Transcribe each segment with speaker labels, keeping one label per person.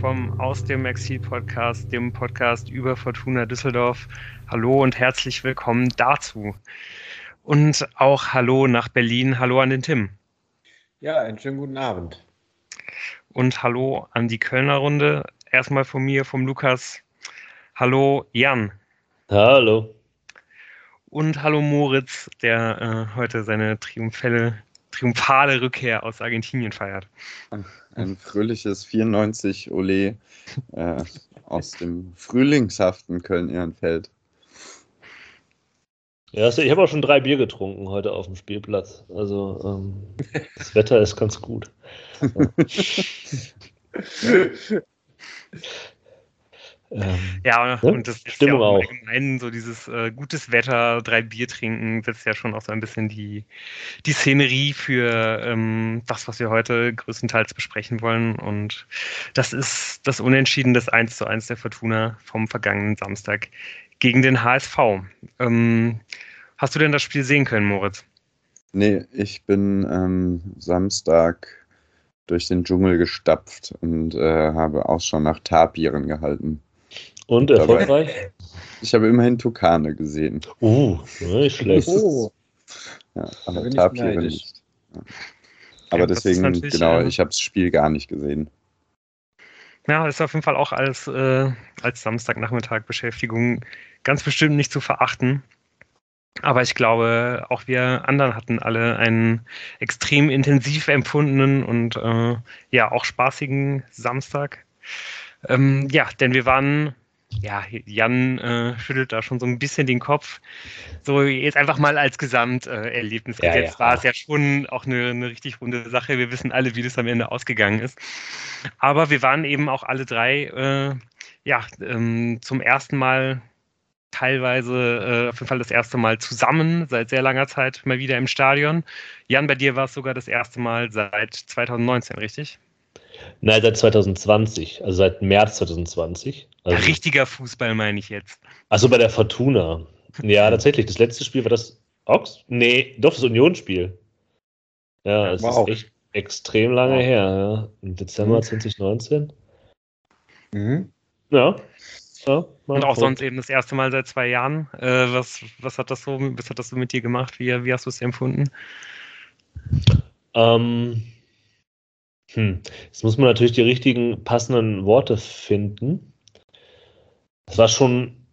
Speaker 1: vom Aus dem Exil Podcast, dem Podcast über Fortuna Düsseldorf. Hallo und herzlich willkommen dazu. Und auch Hallo nach Berlin. Hallo an den Tim.
Speaker 2: Ja, einen schönen guten Abend.
Speaker 1: Und Hallo an die Kölner Runde. Erstmal von mir, vom Lukas. Hallo Jan.
Speaker 3: Hallo.
Speaker 1: Und hallo Moritz, der äh, heute seine triumphale, triumphale Rückkehr aus Argentinien feiert.
Speaker 2: Ein fröhliches 94 Ole äh, aus dem frühlingshaften Köln-Ehrenfeld.
Speaker 3: Ja, also ich habe auch schon drei Bier getrunken heute auf dem Spielplatz. Also ähm, das Wetter ist ganz gut.
Speaker 1: Ähm, ja, ne? und das ist
Speaker 3: Stimmung
Speaker 1: ja auch,
Speaker 3: auch.
Speaker 1: allgemein so dieses äh, gutes Wetter, drei Bier trinken, setzt ja schon auch so ein bisschen die, die Szenerie für ähm, das, was wir heute größtenteils besprechen wollen. Und das ist das Unentschieden des 1 zu 1 der Fortuna vom vergangenen Samstag gegen den HSV. Ähm, hast du denn das Spiel sehen können, Moritz?
Speaker 2: Nee, ich bin ähm, Samstag durch den Dschungel gestapft und äh, habe Ausschau nach Tapiren gehalten.
Speaker 3: Und erfolgreich?
Speaker 2: Ich habe immerhin Tukane gesehen.
Speaker 3: Uh, nicht schlecht.
Speaker 2: Oh. Ja, aber
Speaker 4: bin ich
Speaker 2: Tapire nicht. Ja. Aber
Speaker 1: Ja,
Speaker 2: deswegen, genau,
Speaker 1: äh,
Speaker 2: ich habe das Spiel gar nicht gesehen.
Speaker 1: Ja, ist auf jeden Fall auch als, äh, als Samstagnachmittag Beschäftigung ganz bestimmt nicht zu verachten. Aber ich glaube, auch wir anderen hatten alle einen extrem intensiv empfundenen und äh, ja auch spaßigen Samstag. Ähm, ja, denn wir waren, ja, Jan äh, schüttelt da schon so ein bisschen den Kopf. So jetzt einfach mal als Gesamterlebnis.
Speaker 3: Ja,
Speaker 1: jetzt
Speaker 3: ja.
Speaker 1: war es ja schon auch eine, eine richtig runde Sache. Wir wissen alle, wie das am Ende ausgegangen ist. Aber wir waren eben auch alle drei, äh, ja, ähm, zum ersten Mal teilweise äh, auf jeden Fall das erste Mal zusammen seit sehr langer Zeit mal wieder im Stadion. Jan, bei dir war es sogar das erste Mal seit 2019, richtig?
Speaker 3: Nein, seit 2020, also seit März 2020. Also,
Speaker 1: Richtiger Fußball meine ich jetzt.
Speaker 3: also bei der Fortuna. Ja, tatsächlich. Das letzte Spiel war das Ox? Nee, doch, das Unionsspiel. Ja, es
Speaker 2: Wow.
Speaker 3: ist echt extrem lange
Speaker 2: Wow.
Speaker 3: her. Ja. Im Dezember
Speaker 2: Mhm.
Speaker 3: 2019.
Speaker 2: Mhm.
Speaker 3: Ja. ja mal
Speaker 1: Und auch sonst eben das erste Mal seit zwei Jahren. Äh, was, was hat das so, was hat das so mit dir gemacht? Wie, wie hast du es empfunden?
Speaker 3: Ähm, hm. Jetzt muss man natürlich die richtigen passenden Worte finden. Es war schon.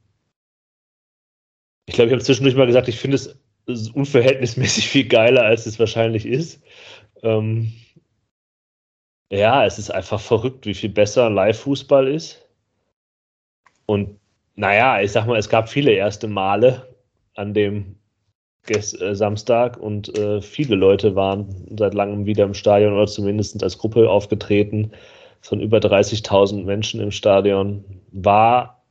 Speaker 3: Ich glaube, ich habe zwischendurch mal gesagt, ich finde es unverhältnismäßig viel geiler, als es wahrscheinlich ist. Ähm, ja, es ist einfach verrückt, wie viel besser Live-Fußball ist. Und naja, ich sag mal, es gab viele erste Male an dem Samstag und äh, viele Leute waren seit langem wieder im Stadion oder zumindest als Gruppe aufgetreten. Waren über 30.000 Menschen im Stadion. War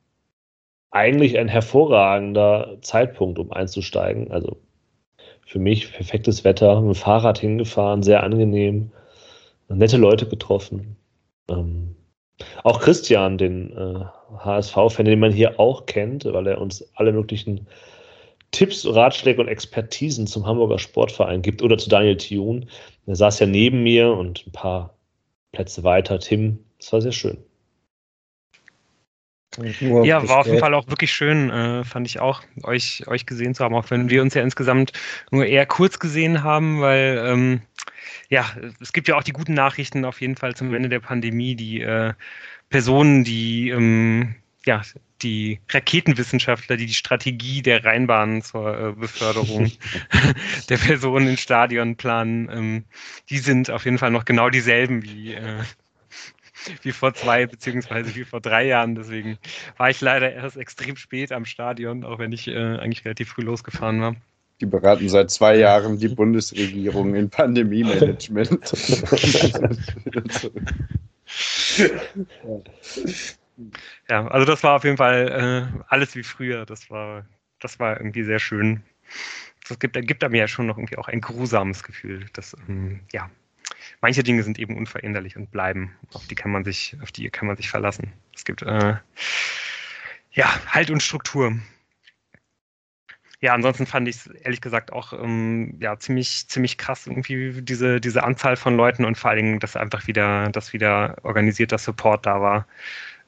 Speaker 3: eigentlich ein hervorragender Zeitpunkt, um einzusteigen. Also für mich perfektes Wetter, mit dem Fahrrad hingefahren, sehr angenehm, nette Leute getroffen. Ähm, auch Christian, den äh, HSV-Fan, den man hier auch kennt, weil er uns alle möglichen Tipps, Ratschläge und Expertisen zum Hamburger Sportverein gibt oder zu Daniel Thun. Der saß ja neben mir und ein paar Plätze weiter. Tim, das war sehr schön.
Speaker 1: Ja, war auf jeden Fall auch wirklich schön, äh, fand ich auch, euch, euch gesehen zu haben, auch wenn wir uns ja insgesamt nur eher kurz gesehen haben, weil ähm, ja, es gibt ja auch die guten Nachrichten auf jeden Fall zum Ende der Pandemie, die äh, Personen, die ähm, ja, die Raketenwissenschaftler, die die Strategie der Rheinbahn zur äh, Beförderung der Personen in Stadion planen, ähm, die sind auf jeden Fall noch genau dieselben wie, äh, wie vor zwei beziehungsweise wie vor drei Jahren. Deswegen war ich leider erst extrem spät am Stadion, auch wenn ich äh, eigentlich relativ früh losgefahren war.
Speaker 2: Die beraten seit zwei Jahren die Bundesregierung in Pandemie-Management.
Speaker 1: Ja, also das war auf jeden Fall äh, alles wie früher. Das war, das war irgendwie sehr schön. Das gibt, gibt einem ja schon noch irgendwie auch ein grusames Gefühl, dass ähm, ja manche Dinge sind eben unveränderlich und bleiben. Auf die kann man sich, auf die kann man sich verlassen. Es gibt äh, ja Halt und Struktur. ja, ansonsten fand ich es ehrlich gesagt auch ähm, ja, ziemlich, ziemlich krass, irgendwie diese, diese Anzahl von Leuten und vor allen Dingen, dass einfach wieder, dass wieder organisierter Support da war.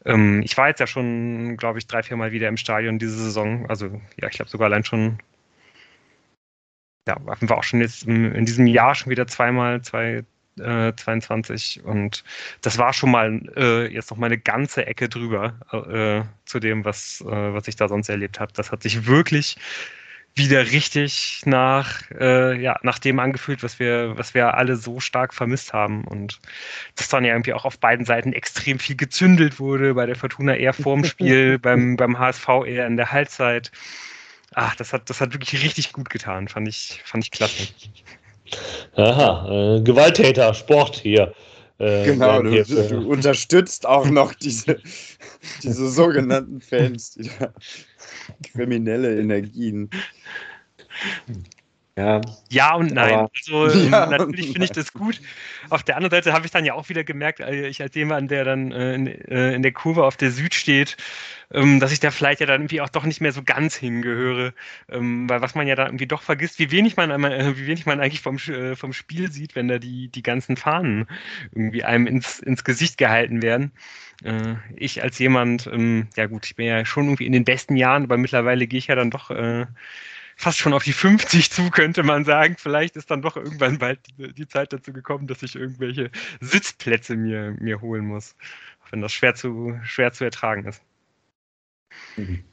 Speaker 1: Ähm, ich war jetzt ja schon, glaube ich, drei, vier Mal wieder im Stadion diese Saison. Also ja, ich glaube sogar allein schon, ja, war auch schon jetzt in diesem Jahr schon wieder zweimal, zwei, 22 äh, und das war schon mal äh, jetzt noch mal eine ganze Ecke drüber äh, zu dem, was, äh, was ich da sonst erlebt habe. Das hat sich wirklich wieder richtig nach, äh, ja, nach dem angefühlt, was wir, was wir alle so stark vermisst haben. Und dass dann ja irgendwie auch auf beiden Seiten extrem viel gezündelt wurde, bei der Fortuna eher vorm Spiel, beim, beim HSV eher in der Halbzeit. Ach, das hat, das hat wirklich richtig gut getan, fand ich, fand ich klasse.
Speaker 3: Aha, äh, Gewalttäter, Sport hier.
Speaker 2: Äh, genau, du, du, unterstützt auch noch diese, diese sogenannten Fans, die da kriminelle Energien.
Speaker 1: Ja, ja und nein. also ja natürlich finde ich das gut. Auf der anderen Seite habe ich dann ja auch wieder gemerkt, äh, ich als jemand, der dann äh, in, äh, in, der Kurve auf der Süd steht, ähm, dass ich da vielleicht ja dann irgendwie auch doch nicht mehr so ganz hingehöre. Ähm, weil was man ja da irgendwie doch vergisst, wie wenig man, wie wenig man eigentlich vom, vom Spiel sieht, wenn da die, die ganzen Fahnen irgendwie einem ins, ins Gesicht gehalten werden. ich als jemand, ähm, ja gut, ich bin ja schon irgendwie in den besten Jahren, aber mittlerweile gehe ich ja dann doch fast schon auf die 50 zu, könnte man sagen. Vielleicht ist dann doch irgendwann bald die, die Zeit dazu gekommen, dass ich irgendwelche Sitzplätze mir, mir holen muss. Auch wenn das schwer zu, schwer zu ertragen ist.
Speaker 4: Mhm.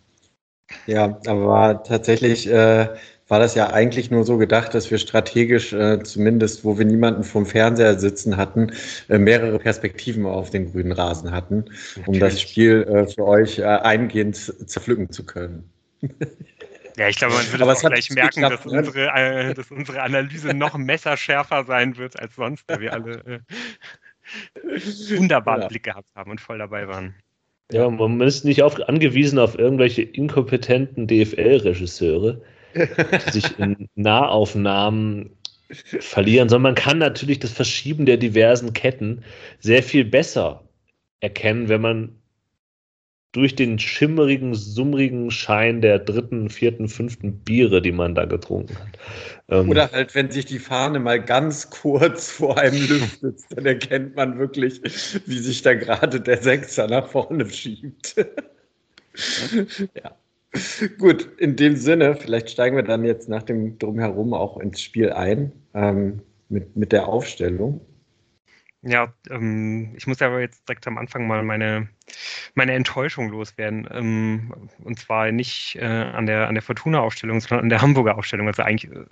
Speaker 4: Ja, aber tatsächlich äh, war das ja eigentlich nur so gedacht, dass wir strategisch, äh, zumindest wo wir niemanden vom Fernseher sitzen hatten, äh, mehrere Perspektiven auf den grünen Rasen hatten, um das Spiel äh, für euch äh, eingehend zerpflücken zu können.
Speaker 1: Ja, ich glaube, man wird auch gleich merken, geklappt, dass, ne? unsere, äh, dass unsere Analyse noch messerschärfer sein wird als sonst, da wir alle äh, wunderbaren ja. Blick gehabt haben und voll dabei waren.
Speaker 3: Ja, man ist nicht auf, angewiesen auf irgendwelche inkompetenten DFL-Regisseure, die sich in Nahaufnahmen verlieren, sondern man kann natürlich das Verschieben der diversen Ketten sehr viel besser erkennen, wenn man durch den schimmerigen, summrigen Schein der dritten, vierten, fünften Biere, die man da getrunken hat.
Speaker 4: Ähm, Oder halt, wenn sich die Fahne mal ganz kurz vor einem lüftet, dann erkennt man wirklich, wie sich da gerade der Sechser nach vorne schiebt. ja. Gut, in dem Sinne, vielleicht steigen wir dann jetzt nach dem Drumherum auch ins Spiel ein ähm, mit, mit der Aufstellung.
Speaker 1: Ja, ähm, ich muss aber jetzt direkt am Anfang mal meine, meine Enttäuschung loswerden. Ähm, und zwar nicht äh, an der, an der Fortuna-Aufstellung, sondern an der Hamburger Aufstellung. Also eigentlich äh,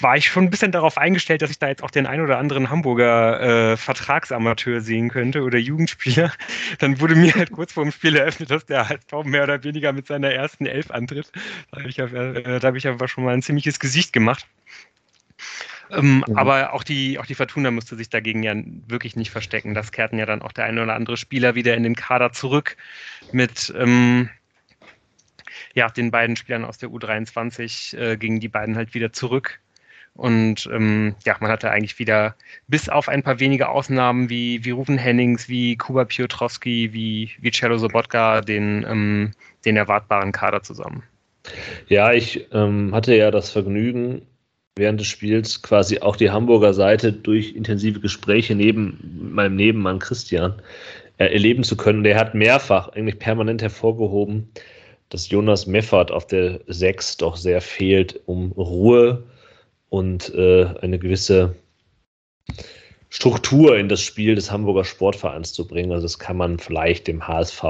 Speaker 1: war ich schon ein bisschen darauf eingestellt, dass ich da jetzt auch den ein oder anderen Hamburger äh, Vertragsamateur sehen könnte oder Jugendspieler. Dann wurde mir halt kurz vor dem Spiel eröffnet, dass der halt mehr oder weniger mit seiner ersten Elf antritt. Da habe ich, äh, da hab ich aber schon mal ein ziemliches Gesicht gemacht. Ähm, mhm. Aber auch die, auch die Fortuna musste sich dagegen ja wirklich nicht verstecken. Das kehrten ja dann auch der eine oder andere Spieler wieder in den Kader zurück mit ähm, ja, den beiden Spielern aus der U23 äh, gingen die beiden halt wieder zurück. Und ähm, ja, man hatte eigentlich wieder, bis auf ein paar wenige Ausnahmen wie, wie Rufen Hennings, wie Kuba Piotrowski, wie, wie Cello Sobotka, den, ähm, den erwartbaren Kader zusammen.
Speaker 3: Ja, ich ähm, hatte ja das Vergnügen, während des Spiels quasi auch die Hamburger Seite durch intensive Gespräche neben meinem Nebenmann Christian äh, erleben zu können. Der hat mehrfach eigentlich permanent hervorgehoben, dass Jonas Meffert auf der 6 doch sehr fehlt, um Ruhe und äh, eine gewisse Struktur in das Spiel des Hamburger Sportvereins zu bringen. Also das kann man vielleicht dem HSV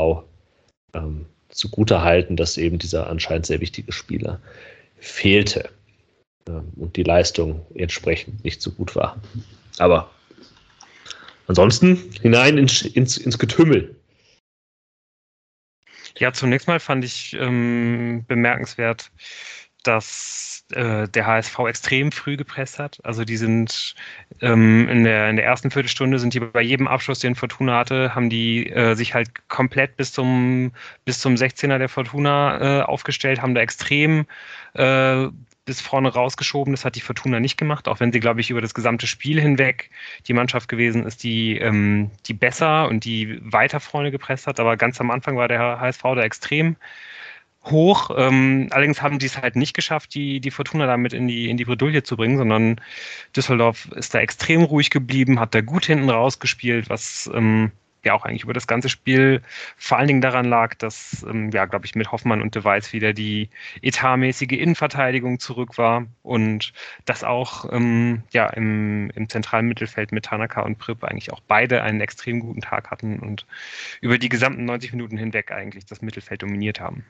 Speaker 3: ähm, zugute halten, dass eben dieser anscheinend sehr wichtige Spieler fehlte und die Leistung entsprechend nicht so gut war. Aber ansonsten hinein ins, ins, ins Getümmel.
Speaker 1: Ja, zunächst mal fand ich ähm, bemerkenswert, dass äh, der HSV extrem früh gepresst hat. Also die sind ähm, in, der, in der ersten Viertelstunde sind die bei jedem Abschluss, den Fortuna hatte, haben die äh, sich halt komplett bis zum bis zum 16er der Fortuna äh, aufgestellt, haben da extrem äh, bis vorne rausgeschoben. Das hat die Fortuna nicht gemacht, auch wenn sie, glaube ich, über das gesamte Spiel hinweg die Mannschaft gewesen ist, die, ähm, die besser und die weiter vorne gepresst hat. Aber ganz am Anfang war der HSV da extrem hoch. Ähm, allerdings haben die es halt nicht geschafft, die, die Fortuna damit in die, in die Bredouille zu bringen, sondern Düsseldorf ist da extrem ruhig geblieben, hat da gut hinten rausgespielt, was ähm, ja auch eigentlich über das ganze Spiel vor allen Dingen daran lag, dass, ähm, ja, glaube ich, mit Hoffmann und De Weiß wieder die etatmäßige Innenverteidigung zurück war und dass auch ähm, ja, im, im zentralen Mittelfeld mit Tanaka und Pripp eigentlich auch beide einen extrem guten Tag hatten und über die gesamten 90 Minuten hinweg eigentlich das Mittelfeld dominiert haben.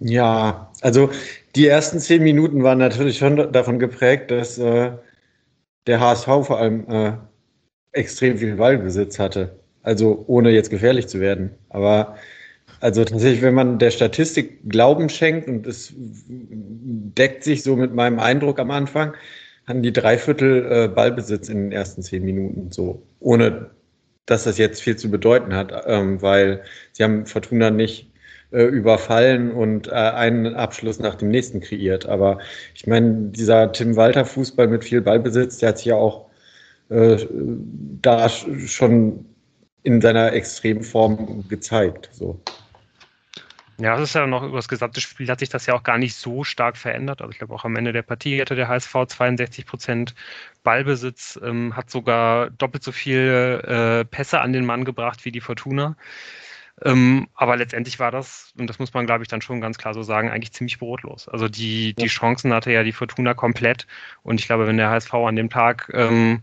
Speaker 4: Ja, also die ersten zehn Minuten waren natürlich schon davon geprägt, dass äh, der HSV vor allem äh, extrem viel Ballbesitz hatte. Also ohne jetzt gefährlich zu werden. Aber also tatsächlich, wenn man der Statistik Glauben schenkt und es deckt sich so mit meinem Eindruck am Anfang, hatten die Dreiviertel äh, Ballbesitz in den ersten zehn Minuten so, ohne dass das jetzt viel zu bedeuten hat, ähm, weil sie haben Fortuna nicht äh, überfallen und äh, einen Abschluss nach dem nächsten kreiert. Aber ich meine, dieser Tim Walter Fußball mit viel Ballbesitz, der hat sich ja auch äh, da schon in seiner Extremform gezeigt. So.
Speaker 1: Ja, das ist ja noch über das gesamte Spiel hat sich das ja auch gar nicht so stark verändert. Also ich glaube auch am Ende der Partie hatte der HSV 62 Prozent Ballbesitz, ähm, hat sogar doppelt so viele äh, Pässe an den Mann gebracht wie die Fortuna. Ähm, aber letztendlich war das, und das muss man, glaube ich, dann schon ganz klar so sagen, eigentlich ziemlich brotlos. Also die, die Chancen hatte ja die Fortuna komplett. Und ich glaube, wenn der HSV an dem Tag ähm,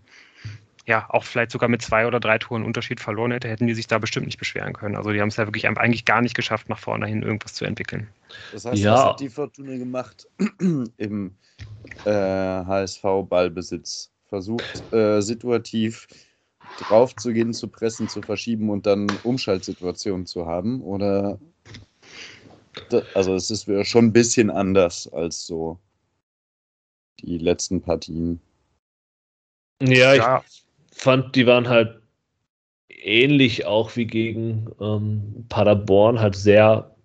Speaker 1: ja auch vielleicht sogar mit zwei oder drei Toren Unterschied verloren hätte, hätten die sich da bestimmt nicht beschweren können. Also die haben es ja wirklich eigentlich gar nicht geschafft, nach vorne hin irgendwas zu entwickeln.
Speaker 2: Das heißt, ja. was hat die Fortuna gemacht im äh, HSV-Ballbesitz? Versucht äh, situativ drauf zu gehen, zu pressen, zu verschieben und dann Umschaltsituationen zu haben? Oder also es ist schon ein bisschen anders als so die letzten Partien.
Speaker 3: Ja, ja. ich fand, die waren halt ähnlich auch wie gegen ähm, Paderborn, halt sehr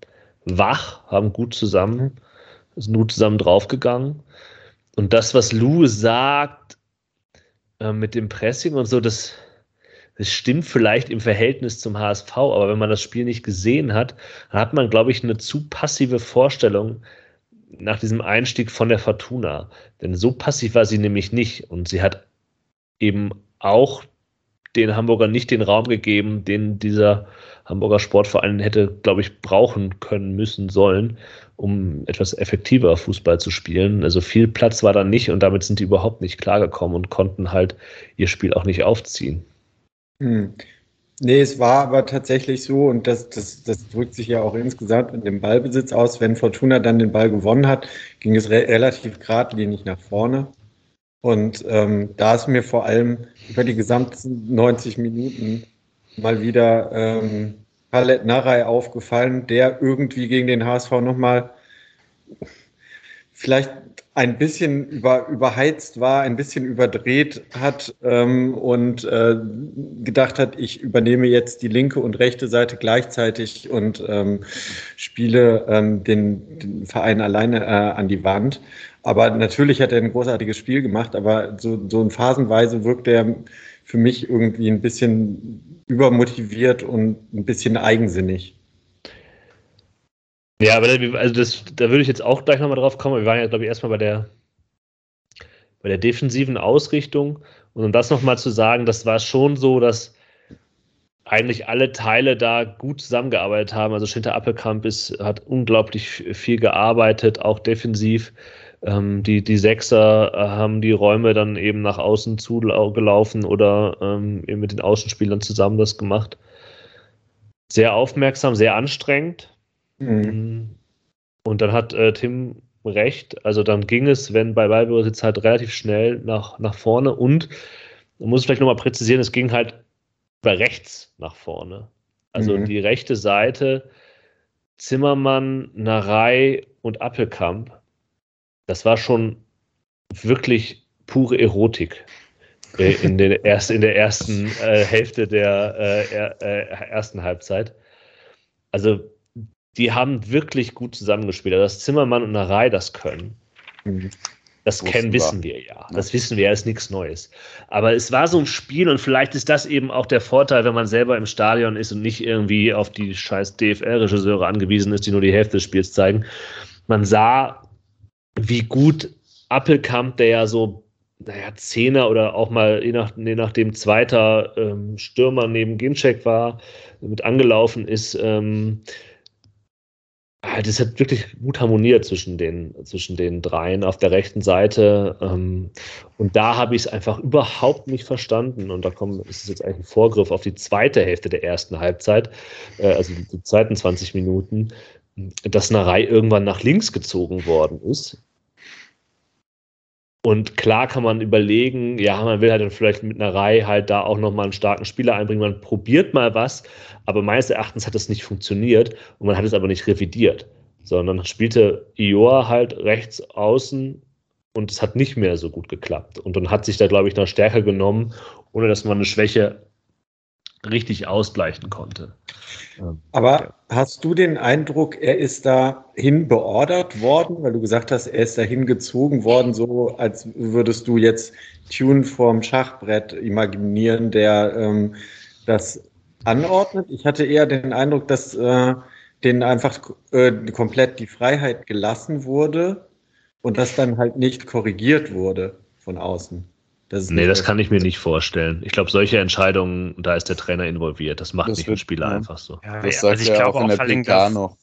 Speaker 3: wach, haben gut zusammen, sind gut zusammen draufgegangen. Und das, was Lou sagt äh, mit dem Pressing und so, das, das stimmt vielleicht im Verhältnis zum HSV, aber wenn man das Spiel nicht gesehen hat, dann hat man, glaube ich, eine zu passive Vorstellung nach diesem Einstieg von der Fortuna. Denn so passiv war sie nämlich nicht. Und sie hat eben auch den Hamburger nicht den Raum gegeben, den dieser Hamburger Sportverein hätte, glaube ich, brauchen können, müssen, sollen, um etwas effektiver Fußball zu spielen. Also viel Platz war da nicht und damit sind die überhaupt nicht klargekommen und konnten halt ihr Spiel auch nicht aufziehen.
Speaker 4: Hm. Nee, es war aber tatsächlich so, und das, das, das drückt sich ja auch insgesamt in dem Ballbesitz aus. Wenn Fortuna dann den Ball gewonnen hat, ging es re relativ geradlinig nach vorne. Und ähm, da ist mir vor allem über die gesamten 90 Minuten mal wieder ähm, Khaled Narei aufgefallen, der irgendwie gegen den HSV nochmal vielleicht ein bisschen über, überheizt war, ein bisschen überdreht hat ähm, und äh, gedacht hat, ich übernehme jetzt die linke und rechte Seite gleichzeitig und ähm, spiele ähm, den, den, Verein alleine äh, an die Wand. Aber natürlich hat er ein großartiges Spiel gemacht, aber so, so in Phasenweise wirkt er für mich irgendwie ein bisschen übermotiviert und ein bisschen eigensinnig.
Speaker 3: Ja, aber also das, da würde ich jetzt auch gleich nochmal drauf kommen. Wir waren ja, glaube ich, erstmal bei der, bei der defensiven Ausrichtung. Und um das nochmal zu sagen, das war schon so, dass eigentlich alle Teile da gut zusammengearbeitet haben. Also Schinter Appelkamp ist, hat unglaublich viel gearbeitet, auch defensiv. Ähm, die, die Sechser äh, haben die Räume dann eben nach außen zugelaufen oder ähm, eben mit den Außenspielern zusammen das gemacht. Sehr aufmerksam, sehr anstrengend. Mhm. Mm. Und dann hat äh, Tim recht. Also dann ging es, wenn bei Ballbesitz halt relativ schnell nach, nach vorne und man muss vielleicht nochmal präzisieren, es ging halt bei rechts nach vorne. Also mhm. die rechte Seite, Zimmermann, Narei und Appelkamp, das war schon wirklich pure Erotik äh, in, den erst, in der ersten äh, Hälfte der äh, äh ersten Halbzeit. Also die haben wirklich gut zusammengespielt. Also dass Zimmermann und Narei das können. Mhm. Das kennen, wissen wir ja. Das wissen wir ja, ist nichts Neues. Aber es war so ein Spiel und vielleicht ist das eben auch der Vorteil, wenn man selber im Stadion ist und nicht irgendwie auf die scheiß DFL-Regisseure angewiesen ist, die nur die Hälfte des Spiels zeigen. Man sah, wie gut Appelkamp, der ja so, naja, Zehner oder auch mal je, nach, je nachdem zweiter ähm, Stürmer neben Ginczek war, mit angelaufen ist, ähm, das hat wirklich gut harmoniert zwischen den, zwischen den dreien auf der rechten Seite. Ähm, und da habe ich es einfach überhaupt nicht verstanden. Und da kommt, ist es jetzt eigentlich ein Vorgriff auf die zweite Hälfte der ersten Halbzeit, äh, also die, die zweiten 20 Minuten, dass Narei irgendwann nach links gezogen worden ist. Und klar kann man überlegen, ja, man will halt dann vielleicht mit einer Reihe halt da auch nochmal einen starken Spieler einbringen. Man probiert mal was, aber meines Erachtens hat das nicht funktioniert und man hat es aber nicht revidiert, sondern spielte Ior halt rechts außen und es hat nicht mehr so gut geklappt. Und dann hat sich da, glaube ich, noch stärker genommen, ohne dass man eine Schwäche richtig ausgleichen konnte.
Speaker 4: Ähm, Aber hast du den Eindruck, er ist dahin beordert worden, weil du gesagt hast, er ist dahin gezogen worden, so als würdest du jetzt Tune vorm Schachbrett imaginieren, der ähm, das anordnet? Ich hatte eher den Eindruck, dass äh, denen einfach äh, komplett die Freiheit gelassen wurde und das dann halt nicht korrigiert wurde von außen.
Speaker 3: Das nee, das kann ich mir nicht vorstellen. Ich glaube, solche Entscheidungen, da ist der Trainer involviert. Das macht das nicht wird, ein Spieler ja. einfach so.
Speaker 2: Ja, das sagt also ich ja auch in der PK noch,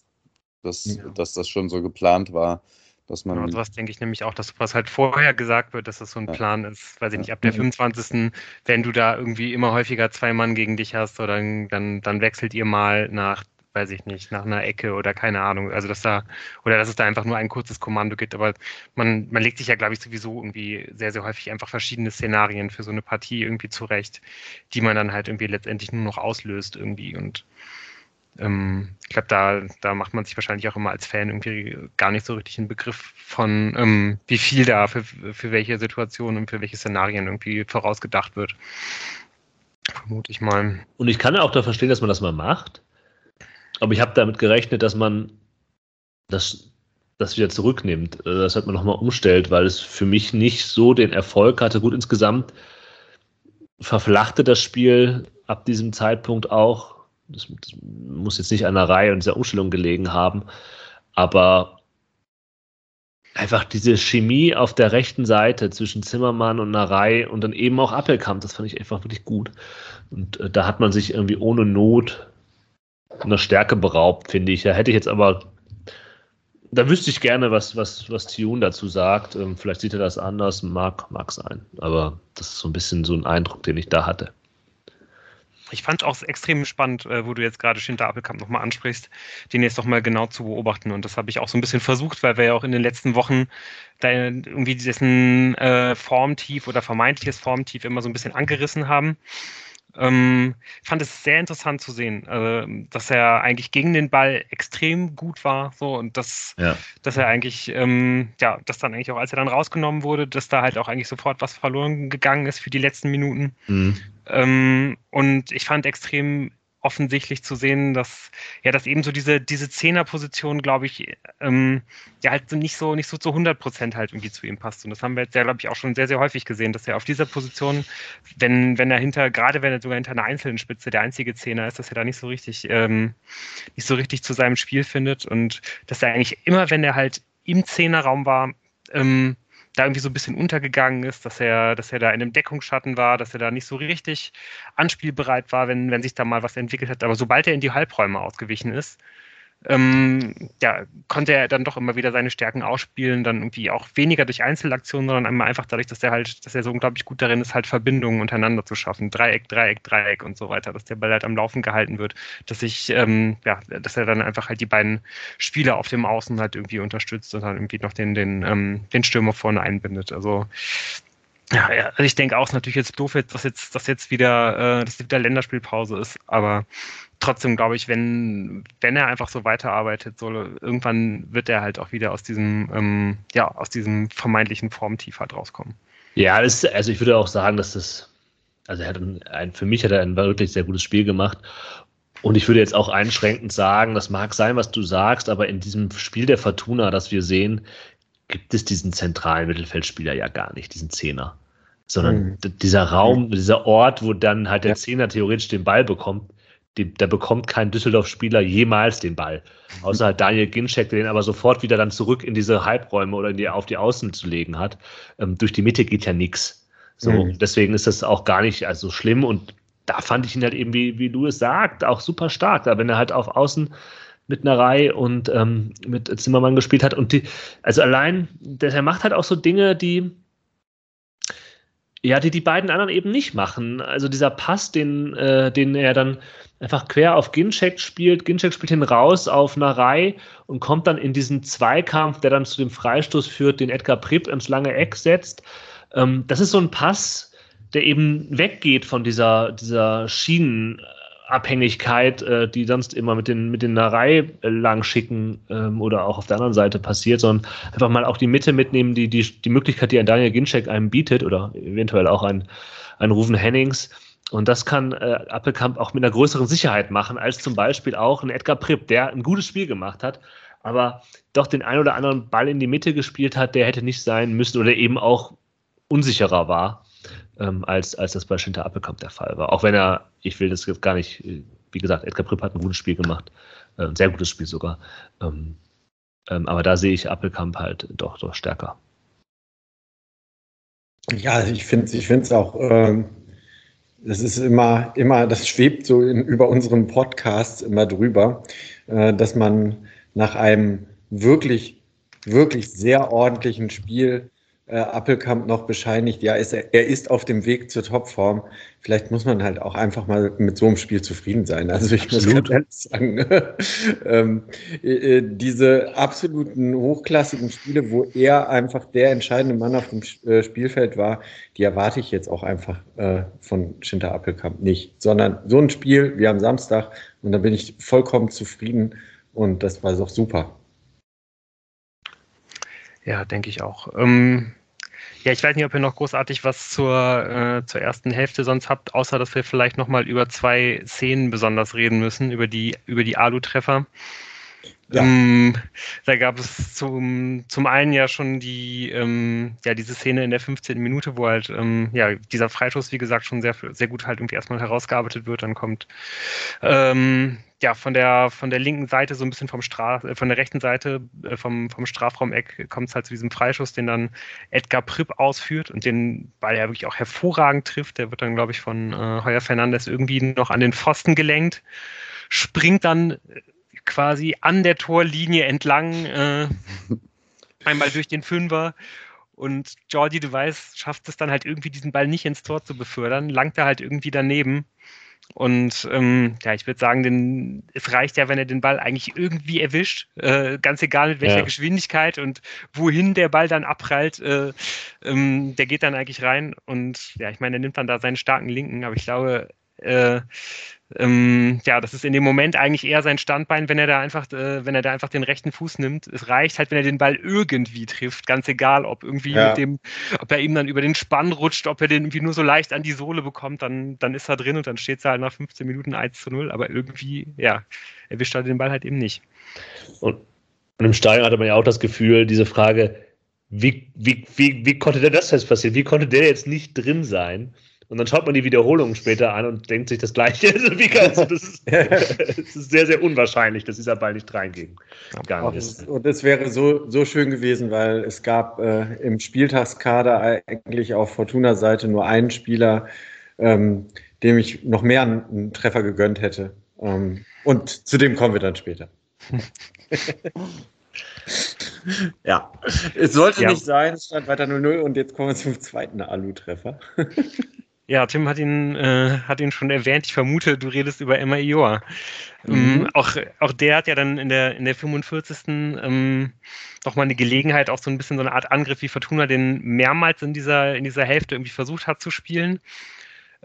Speaker 2: dass, ja. dass das schon so geplant war. Dass man
Speaker 1: genau, sowas denke ich nämlich auch, dass was halt vorher gesagt wird, dass das so ein Plan ist, weiß ich nicht, ab der 25. Mhm. wenn du da irgendwie immer häufiger zwei Mann gegen dich hast, oder dann, dann, dann wechselt ihr mal nach weiß ich nicht, nach einer Ecke oder keine Ahnung. Also dass da, oder dass es da einfach nur ein kurzes Kommando gibt. Aber man, man legt sich ja, glaube ich, sowieso irgendwie sehr, sehr häufig einfach verschiedene Szenarien für so eine Partie irgendwie zurecht, die man dann halt irgendwie letztendlich nur noch auslöst irgendwie. Und ähm, ich glaube, da, da macht man sich wahrscheinlich auch immer als Fan irgendwie gar nicht so richtig einen Begriff von, ähm, wie viel da für, für welche Situationen und für welche Szenarien irgendwie vorausgedacht wird. Vermute ich mal.
Speaker 3: Und ich kann ja auch da verstehen, dass man das mal macht. Aber ich habe damit gerechnet, dass man das, das wieder zurücknimmt. Äh, das hat man nochmal umstellt, weil es für mich nicht so den Erfolg hatte. Gut, insgesamt verflachte das Spiel ab diesem Zeitpunkt auch. Das, das muss jetzt nicht an der Reihe und dieser Umstellung gelegen haben, aber einfach diese Chemie auf der rechten Seite zwischen Zimmermann und Narei und dann eben auch Appelkamp, das fand ich einfach wirklich gut. Und äh, da hat man sich irgendwie ohne Not einer Stärke beraubt, finde ich. Da hätte ich jetzt aber, da wüsste ich gerne, was, was, was Tune dazu sagt. Ähm, vielleicht sieht er das anders, mag, mag sein. Aber das ist so ein bisschen so ein Eindruck, den ich da hatte.
Speaker 1: Ich fand es auch extrem spannend, äh, wo du jetzt gerade Schinter Appelkamp nochmal ansprichst, den jetzt nochmal genau zu beobachten. Und das habe ich auch so ein bisschen versucht, weil wir ja auch in den letzten Wochen da irgendwie dessen äh, Formtief oder vermeintliches Formtief immer so ein bisschen angerissen haben. Ähm, fand es sehr interessant zu sehen, äh, dass er eigentlich gegen den Ball extrem gut war, so und dass, ja. dass er eigentlich, ähm, ja, dass dann eigentlich auch, als er dann rausgenommen wurde, dass da halt auch eigentlich sofort was verloren gegangen ist für die letzten Minuten. Mhm. Ähm, und ich fand extrem offensichtlich zu sehen, dass ja, dass eben so diese diese Zehnerposition, glaube ich, ähm, ja halt nicht so nicht so zu 100 Prozent halt irgendwie zu ihm passt. Und das haben wir jetzt ja, glaube ich, auch schon sehr sehr häufig gesehen, dass er auf dieser Position, wenn wenn er hinter gerade wenn er sogar hinter einer einzelnen Spitze der einzige Zehner ist, dass er da nicht so richtig ähm, nicht so richtig zu seinem Spiel findet und dass er eigentlich immer, wenn er halt im Zehnerraum war, ähm, da irgendwie so ein bisschen untergegangen ist, dass er, dass er da in einem Deckungsschatten war, dass er da nicht so richtig anspielbereit war, wenn, wenn sich da mal was entwickelt hat. Aber sobald er in die Halbräume ausgewichen ist, ähm, ja, konnte er dann doch immer wieder seine Stärken ausspielen, dann irgendwie auch weniger durch Einzelaktionen, sondern einmal einfach dadurch, dass er halt, dass er so unglaublich gut darin ist, halt Verbindungen untereinander zu schaffen. Dreieck, Dreieck, Dreieck und so weiter, dass der Ball halt am Laufen gehalten wird, dass ich, ähm, ja, dass er dann einfach halt die beiden Spieler auf dem Außen halt irgendwie unterstützt und dann irgendwie noch den, den, ähm, den Stürmer vorne einbindet. Also ja, ja, also ich denke auch, es ist natürlich jetzt doof, dass jetzt, dass jetzt wieder, äh, dass wieder Länderspielpause ist, aber trotzdem glaube ich, wenn, wenn er einfach so weiterarbeitet, so, irgendwann wird er halt auch wieder aus diesem, ähm, ja, aus diesem vermeintlichen Formtief halt rauskommen.
Speaker 3: Ja, das, also ich würde auch sagen, dass das, also er hat ein, ein, für mich hat er ein wirklich sehr gutes Spiel gemacht. Und ich würde jetzt auch einschränkend sagen, das mag sein, was du sagst, aber in diesem Spiel der Fortuna, das wir sehen, gibt es diesen zentralen Mittelfeldspieler ja gar nicht, diesen Zehner. Sondern mhm. dieser Raum, dieser Ort, wo dann halt der ja. Zehner theoretisch den Ball bekommt, die, da bekommt kein Düsseldorf-Spieler jemals den Ball. Außer halt Daniel Ginczek, der den aber sofort wieder dann zurück in diese Halbräume oder in die, auf die Außen zu legen hat. Ähm, durch die Mitte geht ja nichts. So, mhm. deswegen ist das auch gar nicht also schlimm und da fand ich ihn halt eben, wie, wie du es sagst, auch super stark. Da wenn er halt auf Außen mit Reihe und ähm, mit Zimmermann gespielt hat. Und die, also allein, der macht halt auch so Dinge, die, ja, die die beiden anderen eben nicht machen. Also dieser Pass, den, äh, den er dann einfach quer auf Ginchek spielt. Ginchek spielt ihn raus auf Reihe und kommt dann in diesen Zweikampf, der dann zu dem Freistoß führt, den Edgar Pripp ins lange Eck setzt. Ähm, das ist so ein Pass, der eben weggeht von dieser, dieser Schienenabhängigkeit, äh, die sonst immer mit den, mit den Narei lang schicken ähm, oder auch auf der anderen Seite passiert, sondern einfach mal auch die Mitte mitnehmen, die, die, die Möglichkeit, die ein Daniel Ginczek einem bietet oder eventuell auch ein, ein Rufen Hennings. Und das kann äh, Appelkamp auch mit einer größeren Sicherheit machen, als zum Beispiel auch ein Edgar Pripp, der ein gutes Spiel gemacht hat, aber doch den ein oder anderen Ball in die Mitte gespielt hat, der hätte nicht sein müssen oder eben auch unsicherer war ähm, als, als das bei Schinter Appelkamp der Fall war. Auch wenn er, ich will das jetzt gar nicht, wie gesagt, Edgar Pripp hat ein gutes Spiel gemacht, äh, ein sehr gutes Spiel sogar. Ähm, ähm, aber da sehe ich Appelkamp halt doch, doch stärker.
Speaker 4: Ja, ich finde es ich auch, ähm, das ist immer, immer, das schwebt so in, über unseren Podcasts immer drüber, äh, dass man nach einem wirklich, wirklich sehr ordentlichen Spiel äh, Appelkamp noch bescheinigt, ja, ist er, ist auf dem Weg zur Topform. Vielleicht muss man halt auch einfach mal mit so einem Spiel zufrieden sein. Also ich Absolut. muss ganz sagen, ähm, äh, diese absoluten hochklassigen Spiele, wo er einfach der entscheidende Mann auf dem äh, Spielfeld war, die erwarte ich jetzt auch einfach äh, von Schinter Appelkamp nicht, sondern so ein Spiel wie am Samstag und da bin ich vollkommen zufrieden und das war doch super.
Speaker 1: Ja, denke ich auch. Ähm, ja, ich weiß nicht, ob ihr noch großartig was zur, äh, zur ersten Hälfte sonst habt, außer dass wir vielleicht nochmal über zwei Szenen besonders reden müssen, über die, über die Alu-Treffer. Ja. Ähm, da gab es zum, zum einen ja schon die, ähm, ja, diese Szene in der 15. Minute, wo halt, ähm, ja, dieser Freischuss, wie gesagt, schon sehr, sehr gut halt irgendwie erstmal herausgearbeitet wird. Dann kommt, ähm, ja, von der, von der linken Seite, so ein bisschen vom Straf, äh, von der rechten Seite, äh, vom, vom Strafraumeck kommt es halt zu diesem Freischuss, den dann Edgar Pripp ausführt und den Ball ja wirklich auch hervorragend trifft. Der wird dann, glaube ich, von äh, Heuer Fernandes irgendwie noch an den Pfosten gelenkt, springt dann quasi an der Torlinie entlang, äh, einmal durch den Fünfer. Und Jordi Device schafft es dann halt irgendwie, diesen Ball nicht ins Tor zu befördern, langt er halt irgendwie daneben. Und ähm, ja, ich würde sagen, den, es reicht ja, wenn er den Ball eigentlich irgendwie erwischt, äh, ganz egal mit welcher ja. Geschwindigkeit und wohin der Ball dann abprallt, äh, ähm, der geht dann eigentlich rein. Und ja, ich meine, er nimmt dann da seinen starken Linken, aber ich glaube, äh, ähm, ja, das ist in dem Moment eigentlich eher sein Standbein, wenn er da einfach, äh, wenn er da einfach den rechten Fuß nimmt. Es reicht halt, wenn er den Ball irgendwie trifft, ganz egal, ob irgendwie ja. mit dem, ob er ihm dann über den Spann rutscht, ob er den irgendwie nur so leicht an die Sohle bekommt, dann, dann ist er drin und dann steht es halt nach 15 Minuten 1 zu 0, aber irgendwie, ja, erwischt er den Ball halt eben nicht.
Speaker 3: Und, und im Stadion hatte man ja auch das Gefühl, diese Frage, wie, wie, wie, wie konnte denn das jetzt passieren? Wie konnte der jetzt nicht drin sein? Und dann schaut man die Wiederholungen später an und denkt sich das Gleiche. Wie kannst du das? Ist, es ist sehr, sehr unwahrscheinlich, dass dieser Ball nicht reinging.
Speaker 4: Gar nicht. Und es wäre so, so schön gewesen, weil es gab äh, im Spieltagskader eigentlich auf Fortuna-Seite nur einen Spieler, ähm, dem ich noch mehr einen Treffer gegönnt hätte. Ähm, und zu dem kommen wir dann später. ja, es sollte ja. nicht sein, es stand weiter 0-0 und jetzt kommen wir zum zweiten Alu-Treffer.
Speaker 1: Ja, Tim hat ihn, äh, hat ihn schon erwähnt. Ich vermute, du redest über Emma Ioa. Mhm. Ähm, auch, auch der hat ja dann in der, in der 45. Ähm, nochmal eine Gelegenheit, auch so ein bisschen so eine Art Angriff wie Fortuna, den mehrmals in dieser, in dieser Hälfte irgendwie versucht hat zu spielen.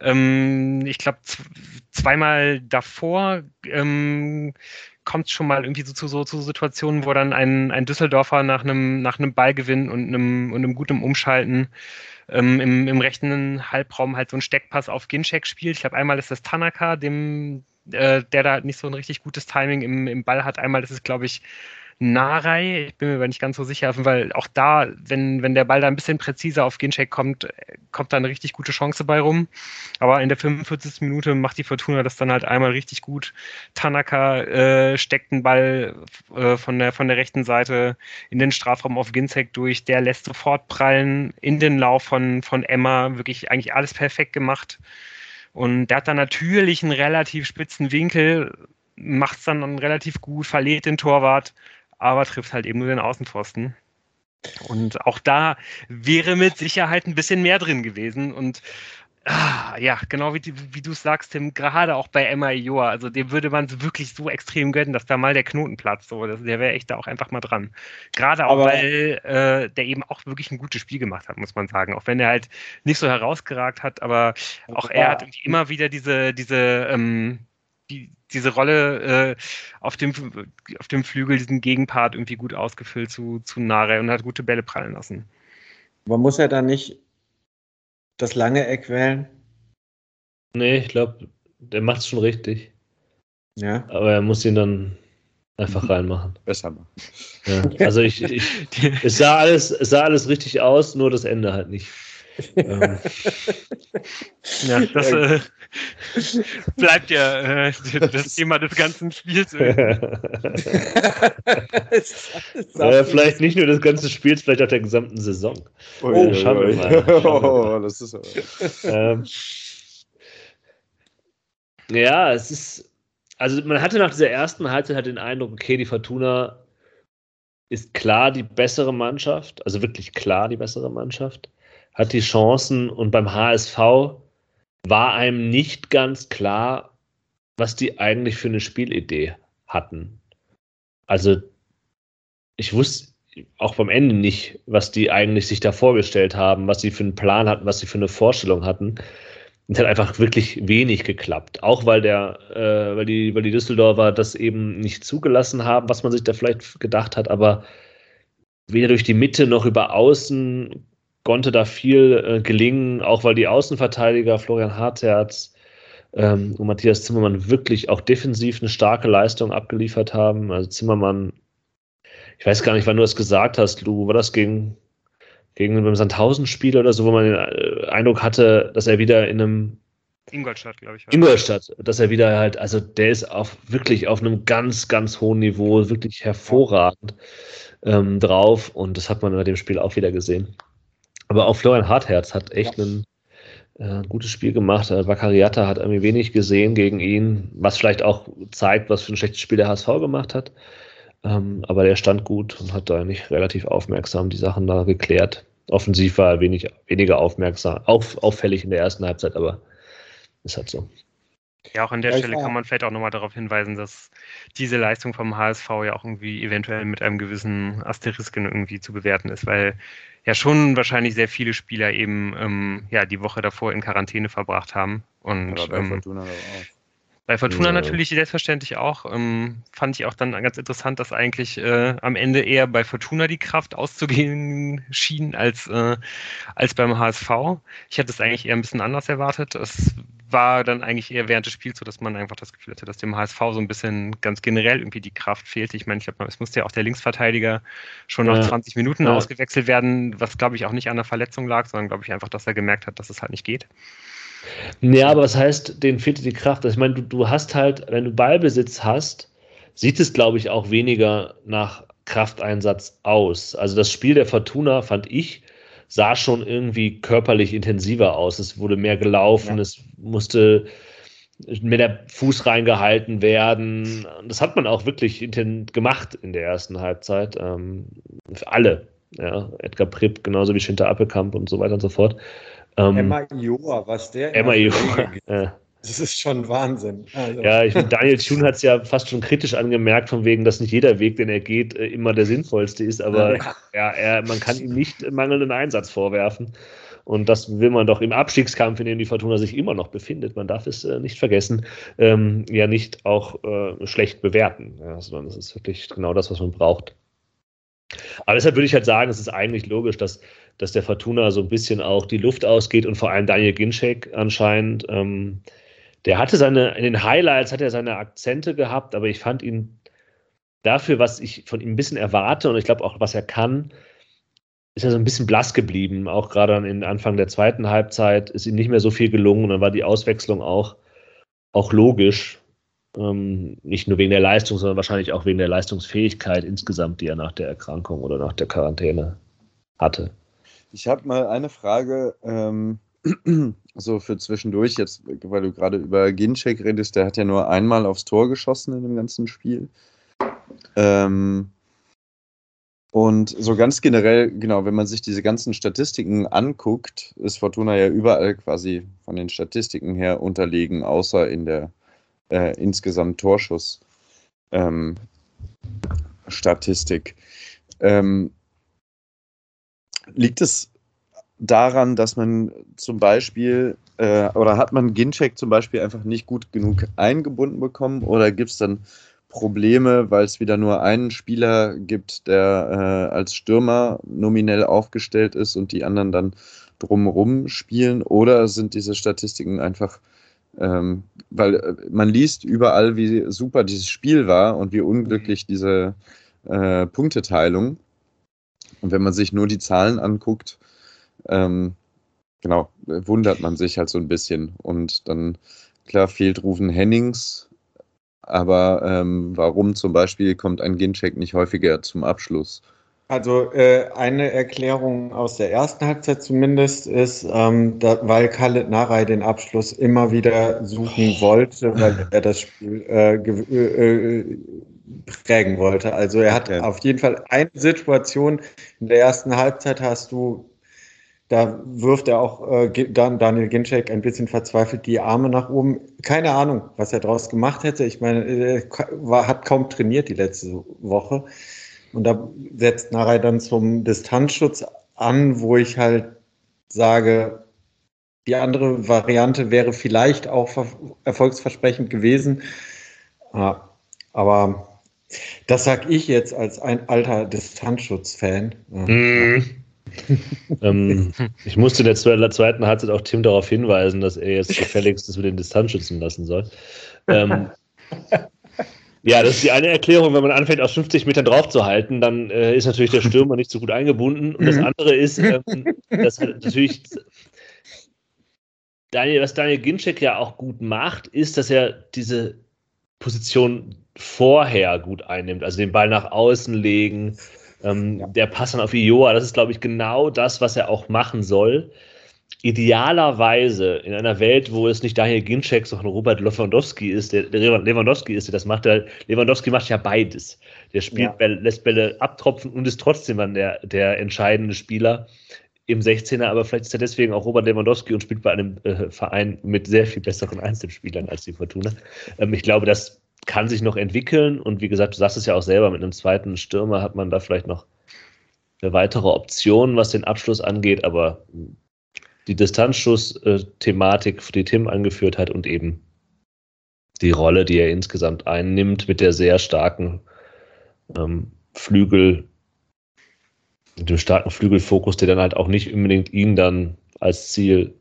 Speaker 1: Ähm, ich glaube, zweimal davor ähm, kommt es schon mal irgendwie so zu, so zu Situationen, wo dann ein, ein Düsseldorfer nach einem, nach einem Ballgewinn und einem, und einem guten Umschalten ähm, im, im rechten Halbraum halt so einen Steckpass auf Ginchek spielt. Ich glaube, einmal ist das Tanaka, dem äh, der da nicht so ein richtig gutes Timing im, im Ball hat. Einmal ist es, glaube ich, Narei, ich bin mir aber nicht ganz so sicher, weil auch da, wenn, wenn der Ball da ein bisschen präziser auf Ginchek kommt, kommt da eine richtig gute Chance bei rum. Aber in der 45. Minute macht die Fortuna das dann halt einmal richtig gut. Tanaka äh, steckt den Ball äh, von, der, von der rechten Seite in den Strafraum auf Ginchek durch. Der lässt sofort prallen in den Lauf von, von Emma. Wirklich eigentlich alles perfekt gemacht. Und der hat dann natürlich einen relativ spitzen Winkel, macht es dann relativ gut, verliert den Torwart aber trifft halt eben nur den Außenpfosten. Und auch da wäre mit Sicherheit ein bisschen mehr drin gewesen. Und ah, ja, genau wie, wie du sagst, Tim, gerade auch bei Emma Ioa, also dem würde man wirklich so extrem gönnen, dass da mal der Knoten platzt. So, das, der wäre echt da auch einfach mal dran. Gerade auch, aber, weil äh, der eben auch wirklich ein gutes Spiel gemacht hat, muss man sagen. Auch wenn er halt nicht so herausgeragt hat, aber auch er hat immer wieder diese, diese ähm, die, diese Rolle äh, auf, dem, auf dem Flügel, diesen Gegenpart irgendwie gut ausgefüllt zu, zu Nare und hat gute Bälle prallen lassen.
Speaker 4: Aber muss er dann nicht das lange Eck wählen?
Speaker 3: Nee, ich glaube, der macht es schon richtig.
Speaker 4: Ja.
Speaker 3: Aber er muss ihn dann einfach reinmachen.
Speaker 2: Besser machen.
Speaker 3: Ja, also ich, ich es, sah alles, es sah alles richtig aus, nur das Ende halt nicht ähm.
Speaker 1: Ja, das äh, bleibt ja äh, das Thema des ganzen Spiels.
Speaker 3: ja, vielleicht nicht nur des ganzen Spiels, vielleicht auch der gesamten Saison.
Speaker 2: Oh, oh schauen wir mal. Oh, das ist
Speaker 3: ähm, ja, es ist. Also man hatte nach dieser ersten Halbzeit halt den Eindruck, okay, die Fortuna ist klar die bessere Mannschaft, also wirklich klar die bessere Mannschaft hat die Chancen und beim HSV war einem nicht ganz klar, was die eigentlich für eine Spielidee hatten. Also ich wusste auch beim Ende nicht, was die eigentlich sich da vorgestellt haben, was sie für einen Plan hatten, was sie für eine Vorstellung hatten. Es hat einfach wirklich wenig geklappt. Auch weil der, äh, weil die, weil die Düsseldorfer das eben nicht zugelassen haben, was man sich da vielleicht gedacht hat, aber weder durch die Mitte noch über außen konnte da viel äh, gelingen, auch weil die Außenverteidiger Florian Hartherz ähm, und Matthias Zimmermann wirklich auch defensiv eine starke Leistung abgeliefert haben. Also Zimmermann, ich weiß gar nicht, wann du das gesagt hast, Lu, war das gegen, gegen einem Sandhausen-Spiel oder so, wo man den äh, Eindruck hatte, dass er wieder in einem
Speaker 1: Ingolstadt, glaube ich.
Speaker 3: Ingolstadt, dass er wieder halt, also der ist auf wirklich auf einem ganz, ganz hohen Niveau, wirklich hervorragend ähm, drauf und das hat man bei dem Spiel auch wieder gesehen. Aber auch Florian Hartherz hat echt ein äh, gutes Spiel gemacht. Äh, hat irgendwie wenig gesehen gegen ihn, was vielleicht auch zeigt, was für ein schlechtes Spiel der HSV gemacht hat. Ähm, aber der stand gut und hat da nicht relativ aufmerksam die Sachen da geklärt. Offensiv war er wenig, weniger aufmerksam, auf, auffällig in der ersten Halbzeit, aber ist halt so.
Speaker 1: Ja, auch an der ja, Stelle kann man vielleicht auch nochmal darauf hinweisen, dass diese Leistung vom HSV ja auch irgendwie eventuell mit einem gewissen Asterisken irgendwie zu bewerten ist, weil ja schon wahrscheinlich sehr viele Spieler eben ähm, ja die Woche davor in Quarantäne verbracht haben. Und bei ähm, Fortuna auch. Bei Fortuna ja. natürlich selbstverständlich auch. Ähm, fand ich auch dann ganz interessant, dass eigentlich äh, am Ende eher bei Fortuna die Kraft auszugehen schien als, äh, als beim HSV. Ich hätte es eigentlich eher ein bisschen anders erwartet. Es war dann eigentlich eher während des Spiels so, dass man einfach das Gefühl hatte, dass dem HSV so ein bisschen ganz generell irgendwie die Kraft fehlte. Ich meine, ich glaube, es musste ja auch der Linksverteidiger schon nach ja. 20 Minuten ja. ausgewechselt werden, was glaube ich auch nicht an der Verletzung lag, sondern glaube ich einfach, dass er gemerkt hat, dass es halt nicht geht.
Speaker 3: Ja, aber was heißt, denen fehlte die Kraft? Also ich meine, du, du hast halt, wenn du Ballbesitz hast, sieht es, glaube ich, auch weniger nach Krafteinsatz aus. Also das Spiel der Fortuna fand ich, sah schon irgendwie körperlich intensiver aus. Es wurde mehr gelaufen, ja. es musste mehr der Fuß reingehalten werden. Das hat man auch wirklich gemacht in der ersten Halbzeit. Ähm, für alle. Ja, Edgar Pripp, genauso wie Schinter Appelkamp und so weiter und so fort.
Speaker 4: Ähm, Emma Joa, was der
Speaker 3: Emma Joa. Ja.
Speaker 4: Das ist schon Wahnsinn.
Speaker 3: Also. Ja, ich, Daniel Thune hat es ja fast schon kritisch angemerkt, von wegen, dass nicht jeder Weg, den er geht, äh, immer der sinnvollste ist. Aber ja. ja er, man kann ihm nicht mangelnden Einsatz vorwerfen. Und das will man doch im Abstiegskampf, in dem die Fortuna sich immer noch befindet, man darf es äh, nicht vergessen, ähm, ja nicht auch äh, schlecht bewerten, ja, sondern es ist wirklich genau das, was man braucht. Aber deshalb würde ich halt sagen, es ist eigentlich logisch, dass, dass der Fortuna so ein bisschen auch die Luft ausgeht und vor allem Daniel Ginczek anscheinend, ähm, der hatte seine, in den Highlights hat er seine Akzente gehabt, aber ich fand ihn dafür, was ich von ihm ein bisschen erwarte und ich glaube auch, was er kann, ist er so ein bisschen blass geblieben. Auch gerade an Anfang der zweiten Halbzeit ist ihm nicht mehr so viel gelungen und dann war die Auswechslung auch, auch logisch. Ähm, nicht nur wegen der Leistung, sondern wahrscheinlich auch wegen der Leistungsfähigkeit insgesamt, die er nach der Erkrankung oder nach der Quarantäne hatte.
Speaker 2: Ich habe mal eine Frage, ähm, so für zwischendurch, jetzt, weil du gerade über Ginczek redest, der hat ja nur einmal aufs Tor geschossen in dem ganzen Spiel. Ähm, und so ganz generell, genau, wenn man sich diese ganzen Statistiken anguckt, ist Fortuna ja überall quasi von den Statistiken her unterlegen, außer in der äh, insgesamt Torschuss ähm, Statistik. Ähm, liegt es daran, dass man zum Beispiel äh, oder hat man Ginchek zum Beispiel einfach nicht gut genug eingebunden bekommen oder gibt es dann Probleme, weil es wieder nur einen Spieler gibt, der äh, als Stürmer nominell aufgestellt ist und die anderen dann drumherum spielen? Oder sind diese Statistiken einfach, ähm, weil äh, man liest überall, wie super dieses Spiel war und wie unglücklich diese äh, Punkteteilung. Und wenn man sich nur die Zahlen anguckt, ähm, genau, wundert man sich halt so ein bisschen. Und dann, klar, fehlt Rufen Hennings, aber ähm, warum zum Beispiel kommt ein Gincheck nicht häufiger zum Abschluss?
Speaker 4: Also äh, eine Erklärung aus der ersten Halbzeit zumindest ist, ähm, da, weil Khaled Narei den Abschluss immer wieder suchen wollte, weil er das Spiel äh, äh, äh, prägen wollte. Also er hat okay. auf jeden Fall eine Situation in der ersten Halbzeit hast du da wirft er auch äh, Daniel Ginczek ein bisschen verzweifelt die Arme nach oben. Keine Ahnung, was er daraus gemacht hätte. Ich meine, er war, hat kaum trainiert die letzte Woche. Und da setzt Narei dann zum Distanzschutz an, wo ich halt sage, die andere Variante wäre vielleicht auch erfolgsversprechend gewesen. Aber das sage ich jetzt als ein alter Distanzschutz-Fan. Mhm
Speaker 3: ähm, ich musste in der zweiten Halbzeit auch Tim darauf hinweisen, dass er jetzt gefälligst das mit den Distanz schützen lassen soll. Ähm, ja, das ist die eine Erklärung. Wenn man anfängt, aus 50 Metern draufzuhalten, dann äh, ist natürlich der Stürmer nicht so gut eingebunden. Und das mhm. andere ist, ähm, dass halt natürlich Daniel, was Daniel Ginczek ja auch gut macht, ist, dass er diese Position vorher gut einnimmt. Also den Ball nach außen legen, ähm, ja. Der Pass dann auf Ioa, das ist, glaube ich, genau das, was er auch machen soll. Idealerweise in einer Welt, wo es nicht Daniel Ginczek, sondern Robert Lewandowski ist, der, der Lewandowski ist, der das macht, der Lewandowski macht ja beides. Der spielt, ja. Bälle, lässt Bälle abtropfen und ist trotzdem dann der, der entscheidende Spieler im 16er, aber vielleicht ist er deswegen auch Robert Lewandowski und spielt bei einem äh, Verein mit sehr viel besseren Einzelspielern als die Fortuna. Ähm, ich glaube, das kann sich noch entwickeln und wie gesagt, du sagst es ja auch selber, mit einem zweiten Stürmer hat man da vielleicht noch eine weitere Option, was den Abschluss angeht, aber die Distanzschuss-Thematik, die Tim angeführt hat und eben die Rolle, die er insgesamt einnimmt mit der sehr starken ähm, Flügel, mit dem starken Flügelfokus, der dann halt auch nicht unbedingt ihn dann als Ziel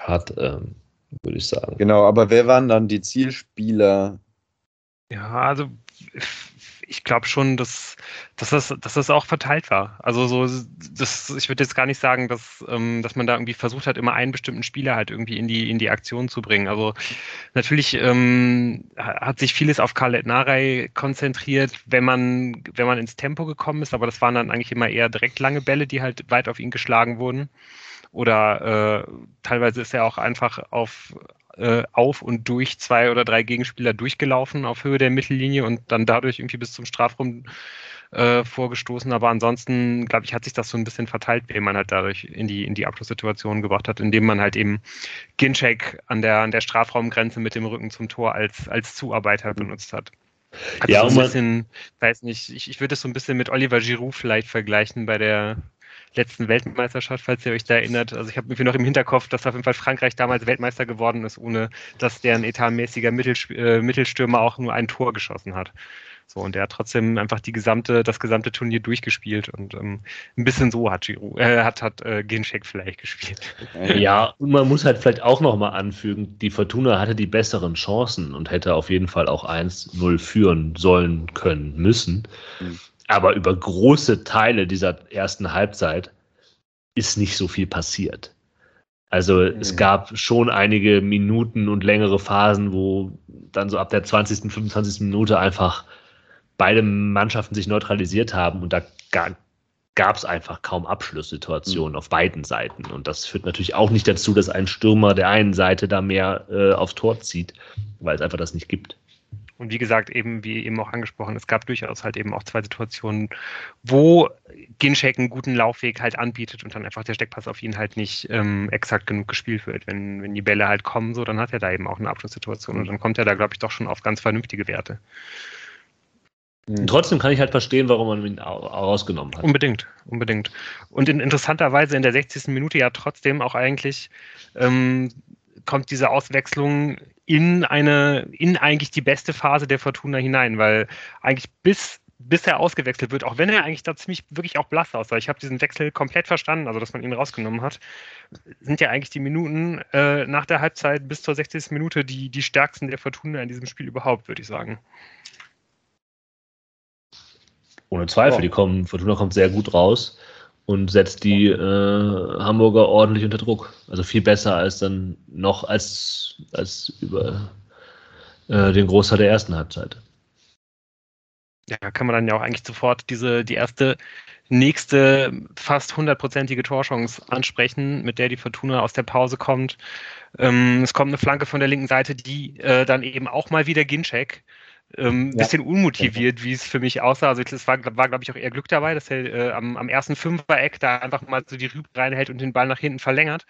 Speaker 3: hat, ähm, würde ich sagen.
Speaker 2: Genau, aber wer waren dann die Zielspieler
Speaker 1: ja, also ich glaube schon, dass, dass, das, dass das auch verteilt war. Also so, das, ich würde jetzt gar nicht sagen, dass, ähm, dass man da irgendwie versucht hat, immer einen bestimmten Spieler halt irgendwie in die, in die Aktion zu bringen. Also natürlich ähm, hat sich vieles auf Khaled Narei konzentriert, wenn man, wenn man ins Tempo gekommen ist, aber das waren dann eigentlich immer eher direkt lange Bälle, die halt weit auf ihn geschlagen wurden. Oder äh, teilweise ist er auch einfach auf, äh, auf und durch zwei oder drei Gegenspieler durchgelaufen auf Höhe der Mittellinie und dann dadurch irgendwie bis zum Strafraum äh, vorgestoßen. Aber ansonsten, glaube ich, hat sich das so ein bisschen verteilt, wie man halt dadurch in die, in die Abschlusssituation gebracht hat, indem man halt eben Ginchek an der, an der Strafraumgrenze mit dem Rücken zum Tor als, als Zuarbeiter benutzt hat. Also ja, so ein bisschen, weiß nicht, ich, ich würde es so ein bisschen mit Oliver Giroud vielleicht vergleichen bei der, letzten Weltmeisterschaft, falls ihr euch da erinnert. Also ich habe irgendwie noch im Hinterkopf, dass auf jeden Fall Frankreich damals Weltmeister geworden ist, ohne dass deren etatmäßiger Mittel, äh, Mittelstürmer auch nur ein Tor geschossen hat. So, und der hat trotzdem einfach die gesamte, das gesamte Turnier durchgespielt und ähm, ein bisschen so hat Giroud, äh, hat, hat äh, Ginchek vielleicht gespielt.
Speaker 3: Ja, und man muss halt vielleicht auch nochmal anfügen, die Fortuna hatte die besseren Chancen und hätte auf jeden Fall auch 1-0 führen sollen, können, müssen. Mhm. Aber über große Teile dieser ersten Halbzeit ist nicht so viel passiert. Also mhm. es gab schon einige Minuten und längere Phasen, wo dann so ab der 20., 25. Minute einfach beide Mannschaften sich neutralisiert haben und da gab es einfach kaum Abschlusssituationen mhm. auf beiden Seiten. Und das führt natürlich auch nicht dazu, dass ein Stürmer der einen Seite da mehr äh, aufs Tor zieht, weil es einfach das nicht gibt.
Speaker 1: Und wie gesagt, eben, wie eben auch angesprochen, es gab durchaus halt eben auch zwei Situationen, wo Ginchek einen guten Laufweg halt anbietet und dann einfach der Steckpass auf ihn halt nicht ähm, exakt genug gespielt wird. Wenn, wenn die Bälle halt kommen, so, dann hat er da eben auch eine Abschlusssituation und dann kommt er da, glaube ich, doch schon auf ganz vernünftige Werte.
Speaker 3: Und trotzdem kann ich halt verstehen, warum man ihn rausgenommen hat.
Speaker 1: Unbedingt, unbedingt. Und in interessanter Weise in der 60. Minute ja trotzdem auch eigentlich ähm, kommt diese Auswechslung in eine, in eigentlich die beste Phase der Fortuna hinein, weil eigentlich bis bis er ausgewechselt wird, auch wenn er eigentlich da ziemlich wirklich auch blass aussah. Ich habe diesen Wechsel komplett verstanden, also dass man ihn rausgenommen hat, sind ja eigentlich die Minuten äh, nach der Halbzeit bis zur 60. Minute die, die stärksten der Fortuna in diesem Spiel überhaupt, würde ich sagen.
Speaker 3: Ohne Zweifel, oh. die kommen, Fortuna kommt sehr gut raus und setzt die äh, Hamburger ordentlich unter Druck. Also viel besser als dann noch als, als über äh, den Großteil der ersten Halbzeit.
Speaker 1: Ja, kann man dann ja auch eigentlich sofort diese, die erste nächste fast hundertprozentige Torchance ansprechen, mit der die Fortuna aus der Pause kommt. Ähm, es kommt eine Flanke von der linken Seite, die äh, dann eben auch mal wieder Ginczek ähm, ja. bisschen unmotiviert, wie es für mich aussah. Also es war, war glaube ich, auch eher Glück dabei, dass er äh, am, am ersten Fünfer-Eck da einfach mal so die Rübe reinhält und den Ball nach hinten verlängert.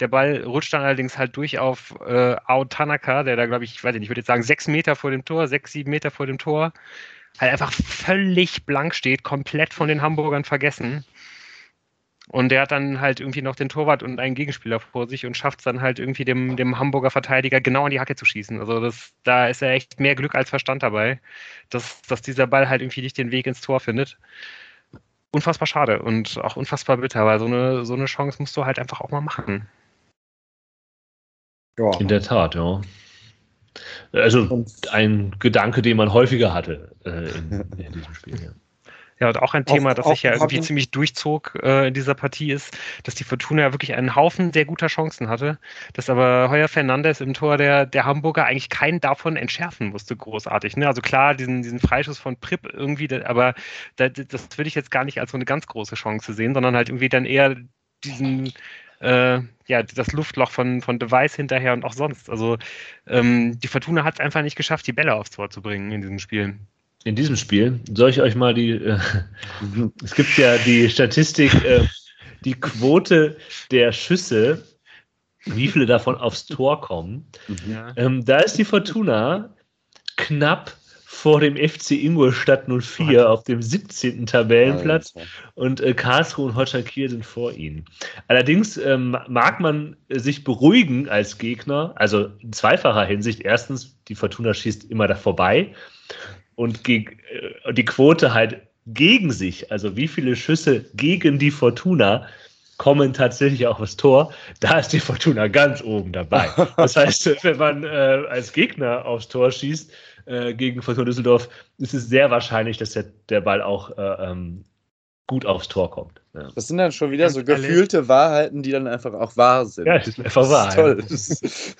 Speaker 1: Der Ball rutscht dann allerdings halt durch auf äh, Ao Tanaka, der da, glaube ich, ich weiß nicht, ich würde jetzt sagen, sechs Meter vor dem Tor, sechs, sieben Meter vor dem Tor, halt einfach völlig blank steht, komplett von den Hamburgern vergessen. Und der hat dann halt irgendwie noch den Torwart und einen Gegenspieler vor sich und schafft es dann halt irgendwie dem, dem Hamburger Verteidiger genau an die Hacke zu schießen. Also das, da ist er echt mehr Glück als Verstand dabei, dass, dass dieser Ball halt irgendwie nicht den Weg ins Tor findet. Unfassbar schade und auch unfassbar bitter, weil so eine, so eine Chance musst du halt einfach auch mal machen.
Speaker 3: Ja. In der Tat, ja. Also ein Gedanke, den man häufiger hatte äh, in, in diesem Spiel. Ja.
Speaker 1: Ja, und auch ein Thema, das sich ja irgendwie ziemlich durchzog äh, in dieser Partie ist, dass die Fortuna ja wirklich einen Haufen sehr guter Chancen hatte, dass aber Heuer Fernandes im Tor der, der Hamburger eigentlich keinen davon entschärfen musste, großartig. Ne? Also klar, diesen, diesen Freischuss von Pripp irgendwie, aber das, das würde ich jetzt gar nicht als so eine ganz große Chance sehen, sondern halt irgendwie dann eher diesen äh, ja, das Luftloch von, von Device hinterher und auch sonst. Also ähm, die Fortuna hat es einfach nicht geschafft, die Bälle aufs Tor zu bringen in diesem Spiel
Speaker 3: in diesem Spiel, soll ich euch mal die, äh, es gibt ja die Statistik, äh, die Quote der Schüsse, wie viele davon aufs Tor kommen. Ja. Ähm, da ist die Fortuna knapp vor dem FC Ingolstadt 04 auf dem 17. Tabellenplatz und äh, Karlsruhe und Holstein Kiel sind vor ihnen. Allerdings ähm, mag man sich beruhigen als Gegner, also in zweifacher Hinsicht. Erstens, die Fortuna schießt immer da vorbei und äh, die Quote halt gegen sich, also wie viele Schüsse gegen die Fortuna kommen tatsächlich auch aufs Tor, da ist die Fortuna ganz oben dabei. Das heißt, wenn man äh, als Gegner aufs Tor schießt äh, gegen Fortuna Düsseldorf, ist es sehr wahrscheinlich, dass der, der Ball auch äh, ähm, gut aufs Tor kommt.
Speaker 2: Ja. Das sind dann schon wieder so gefühlte Wahrheiten, die dann einfach auch wahr sind.
Speaker 3: Ja, das ist einfach wahr. Das ist toll.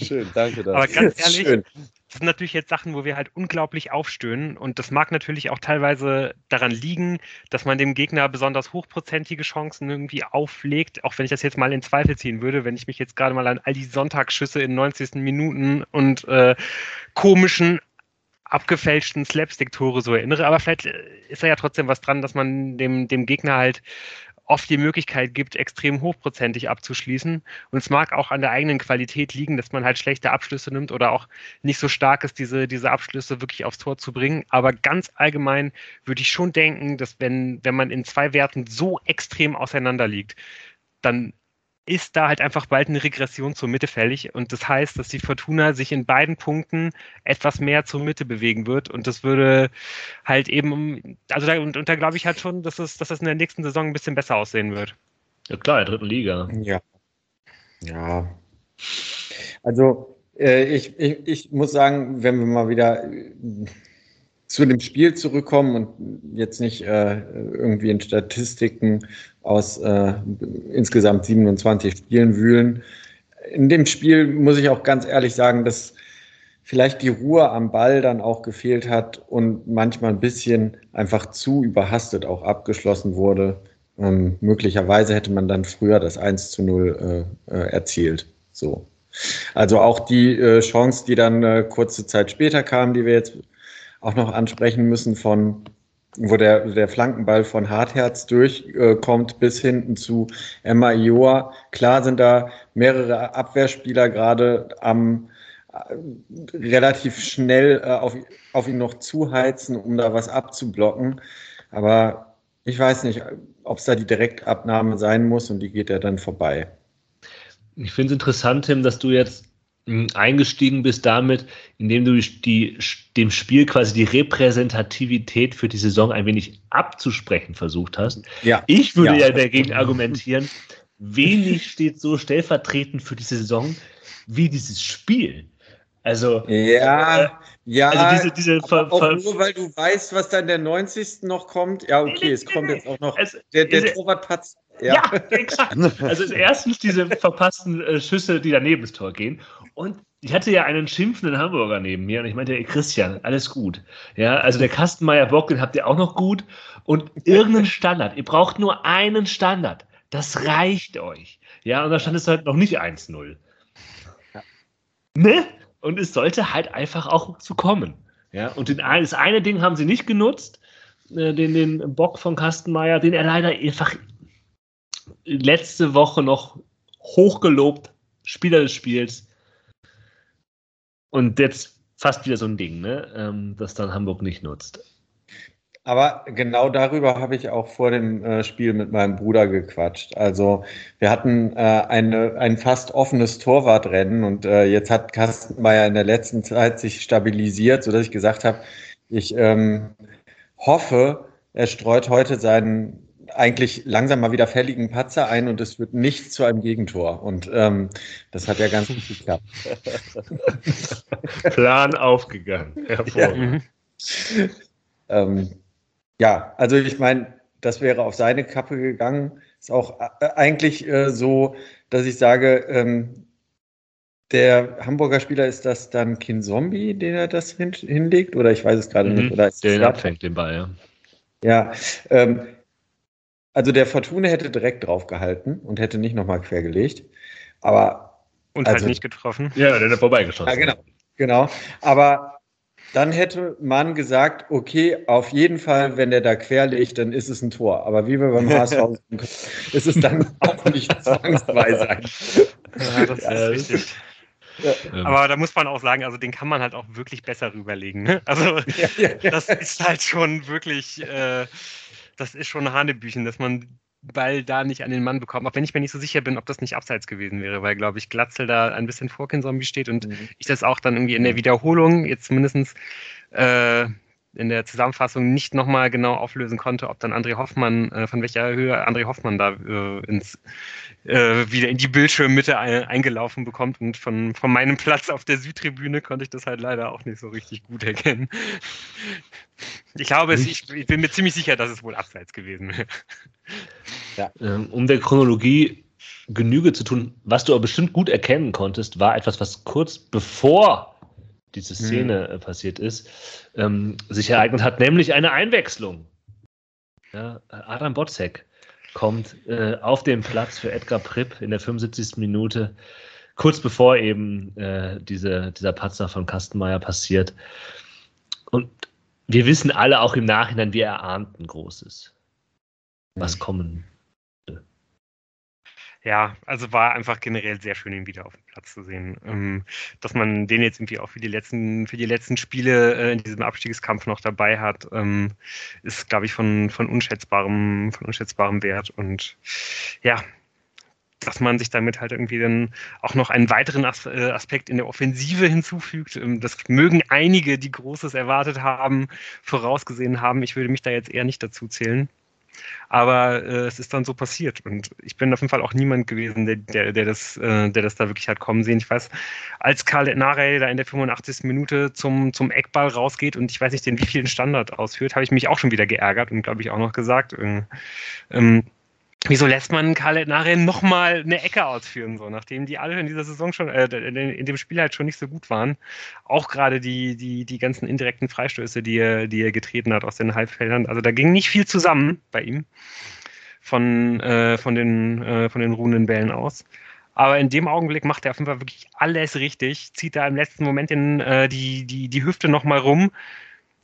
Speaker 2: Ja. Schön, danke dafür.
Speaker 1: Aber ganz ehrlich, Schön das sind natürlich jetzt Sachen, wo wir halt unglaublich aufstöhnen. Und das mag natürlich auch teilweise daran liegen, dass man dem Gegner besonders hochprozentige Chancen irgendwie auflegt. Auch wenn ich das jetzt mal in Zweifel ziehen würde, wenn ich mich jetzt gerade mal an all die Sonntagsschüsse in 90. Minuten und äh, komischen abgefälschten Slapstick-Tore so erinnere. Aber vielleicht äh, ist da ja trotzdem was dran, dass man dem, dem Gegner halt oft die Möglichkeit gibt, extrem hochprozentig abzuschließen. Und es mag auch an der eigenen Qualität liegen, dass man halt schlechte Abschlüsse nimmt oder auch nicht so stark ist, diese, diese Abschlüsse wirklich aufs Tor zu bringen. Aber ganz allgemein würde ich schon denken, dass wenn, wenn man in zwei Werten so extrem auseinander liegt, dann ist da halt einfach bald eine Regression zur Mitte fällig. Und das heißt, dass die Fortuna sich in beiden Punkten etwas mehr zur Mitte bewegen wird. Und das würde halt eben, also da, und, und da glaube ich halt schon, dass es, dass das in der nächsten Saison ein bisschen besser aussehen wird.
Speaker 3: Ja klar, in der dritten Liga.
Speaker 4: Ja. Ja. Also äh, ich, ich, ich muss sagen, wenn wir mal wieder zu dem Spiel zurückkommen und jetzt nicht äh, irgendwie in Statistiken aus äh, insgesamt 27 Spielen wühlen. In dem Spiel muss ich auch ganz ehrlich sagen, dass vielleicht die Ruhe am Ball dann auch gefehlt hat und manchmal ein bisschen einfach zu überhastet auch abgeschlossen wurde. Ähm, möglicherweise hätte man dann früher das 1 zu 0 äh, äh, erzielt. So. Also auch die äh, Chance, die dann äh, kurze Zeit später kam, die wir jetzt auch noch ansprechen müssen von wo der, der Flankenball von Hartherz durchkommt äh, bis hinten zu Emma Ioa. Klar sind da mehrere Abwehrspieler gerade am äh, relativ schnell äh, auf, auf ihn noch zuheizen, um da was abzublocken. Aber ich weiß nicht, ob es da die Direktabnahme sein muss und die geht ja dann vorbei.
Speaker 3: Ich finde es interessant, Tim, dass du jetzt eingestiegen bist damit, indem du die, dem Spiel quasi die Repräsentativität für die Saison ein wenig abzusprechen versucht hast. Ja. Ich würde ja, ja dagegen argumentieren, wenig steht so stellvertretend für die Saison wie dieses Spiel. Also
Speaker 4: ja, äh, ja, also diese, diese Ver, auch Ver, nur weil du weißt, was dann der 90. noch kommt. Ja, okay, es kommt jetzt auch noch es, der, der Torwartpatz
Speaker 3: ja. ja, exakt. Also erstens diese verpassten äh, Schüsse, die daneben das Tor gehen. Und ich hatte ja einen schimpfenden Hamburger neben mir und ich meinte, ey, Christian, alles gut. Ja, also der Kastenmeier Bock, den habt ihr auch noch gut. Und irgendeinen Standard. Ihr braucht nur einen Standard. Das reicht euch. Ja, und da stand es halt noch nicht 1-0. Ne? Und es sollte halt einfach auch zu kommen. Ja, und den, das eine Ding haben sie nicht genutzt, äh, den, den Bock von Kastenmeier, den er leider einfach letzte Woche noch hochgelobt, Spieler des Spiels. Und jetzt fast wieder so ein Ding, ne? Ähm, das dann Hamburg nicht nutzt.
Speaker 4: Aber genau darüber habe ich auch vor dem äh, Spiel mit meinem Bruder gequatscht. Also wir hatten äh, eine, ein fast offenes Torwartrennen und äh, jetzt hat Kastenmeier in der letzten Zeit sich stabilisiert, sodass ich gesagt habe, ich ähm, hoffe, er streut heute seinen eigentlich langsam mal wieder fälligen Patzer ein und es wird nicht zu einem Gegentor. Und ähm, das hat ja ganz gut geklappt.
Speaker 3: Plan aufgegangen. Hervorragend.
Speaker 4: Ja. ähm, ja, also ich meine, das wäre auf seine Kappe gegangen. Ist auch äh, eigentlich äh, so, dass ich sage, ähm, der Hamburger Spieler ist das dann Kin Zombie, den er das hin, hinlegt? Oder ich weiß es gerade mhm, nicht. Oder
Speaker 3: ist den abfängt, den Ball, ja.
Speaker 4: Ja, ähm, also der Fortuna hätte direkt drauf gehalten und hätte nicht nochmal quergelegt. Aber.
Speaker 1: Und halt also, halt nicht getroffen.
Speaker 3: Ja, der hat vorbeigeschossen. Ja,
Speaker 4: genau. Genau. Aber dann hätte man gesagt, okay, auf jeden Fall, wenn der da querlegt, dann ist es ein Tor. Aber wie wir beim HSV ist es dann auch nicht zwangsweise ein.
Speaker 1: Ja, das ist ja, richtig. Ja. Aber da muss man auch sagen, also den kann man halt auch wirklich besser rüberlegen. Ne? Also ja, ja, das ist halt schon wirklich, äh, das ist schon Hanebüchen, dass man Ball da nicht an den Mann bekommt. Auch wenn ich mir nicht so sicher bin, ob das nicht abseits gewesen wäre, weil, glaube ich, Glatzel da ein bisschen vor Zombie steht und mhm. ich das auch dann irgendwie in der Wiederholung jetzt mindestens äh, in der Zusammenfassung nicht nochmal genau auflösen konnte, ob dann André Hoffmann, äh, von welcher Höhe André Hoffmann da äh, ins, äh, wieder in die Bildschirmmitte ein, eingelaufen bekommt. Und von, von meinem Platz auf der Südtribüne konnte ich das halt leider auch nicht so richtig gut erkennen. Ich glaube, es, ich, ich, bin mir ziemlich sicher, dass es wohl abseits gewesen wäre.
Speaker 3: Ja. Ähm, um der Chronologie Genüge zu tun, was du aber bestimmt gut erkennen konntest, war etwas, was kurz bevor diese hm. Szene hm. passiert ist, ähm, sich ereignet hat, nämlich eine Einwechslung. Ja, Adam Botzek kommt äh, auf den Platz für Edgar Pripp in der 75. Minute, kurz bevor eben äh, diese, dieser Patzer von Kastenmeier passiert. Und wir wissen alle auch im Nachhinein, wie er erahnten Großes, was hm. kommen
Speaker 1: ja, also war einfach generell sehr schön, ihn wieder auf dem Platz zu sehen. Ähm, dass man den jetzt irgendwie auch für die letzten, für die letzten Spiele äh, in diesem Abstiegskampf noch dabei hat, ähm, ist, glaube ich, von, von unschätzbarem, von unschätzbarem Wert. Und ja, dass man sich damit halt irgendwie dann auch noch einen weiteren äh, Aspekt in der Offensive hinzufügt. Ähm, das mögen einige, die Großes erwartet haben, vorausgesehen haben. Ich würde mich da jetzt eher nicht dazu zählen. Aber äh, es ist dann so passiert. Und ich bin auf jeden Fall auch niemand gewesen, der, der, der, das, äh, der das da wirklich hat kommen sehen. Ich weiß, als Karl Narey da in der 85. Minute zum, zum Eckball rausgeht und ich weiß nicht, den wie vielen Standard ausführt, habe ich mich auch schon wieder geärgert und glaube ich auch noch gesagt. Äh, ähm, wieso lässt man Karl nachher nochmal eine Ecke ausführen, so, nachdem die alle in dieser Saison schon, äh, in dem Spiel halt schon nicht so gut waren. Auch gerade die, die, die ganzen indirekten Freistöße, die er, die er getreten hat aus den Halbfeldern. Also da ging nicht viel zusammen bei ihm von, äh, von den, äh, von den ruhenden Bällen aus. Aber in dem Augenblick macht er auf jeden Fall wirklich alles richtig, zieht da im letzten Moment in, äh, die, die, die Hüfte nochmal rum,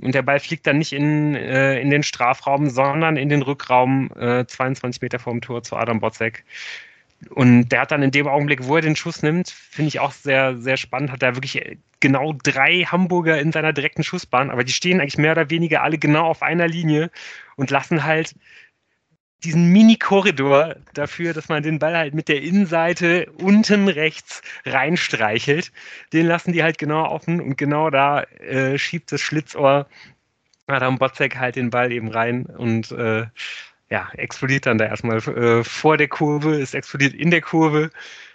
Speaker 1: und der Ball fliegt dann nicht in, äh, in den Strafraum, sondern in den Rückraum, äh, 22 Meter vorm Tor zu Adam Botzek. Und der hat dann in dem Augenblick, wo er den Schuss nimmt, finde ich auch sehr, sehr spannend, hat er wirklich genau drei Hamburger in seiner direkten Schussbahn, aber die stehen eigentlich mehr oder weniger alle genau auf einer Linie und lassen halt diesen Mini-Korridor dafür, dass man den Ball halt mit der Innenseite unten rechts reinstreichelt. Den lassen die halt genau offen und genau da äh, schiebt das Schlitzohr Adam Botzek halt den Ball eben rein und äh, ja, explodiert dann da erstmal äh, vor der Kurve, es explodiert in der Kurve.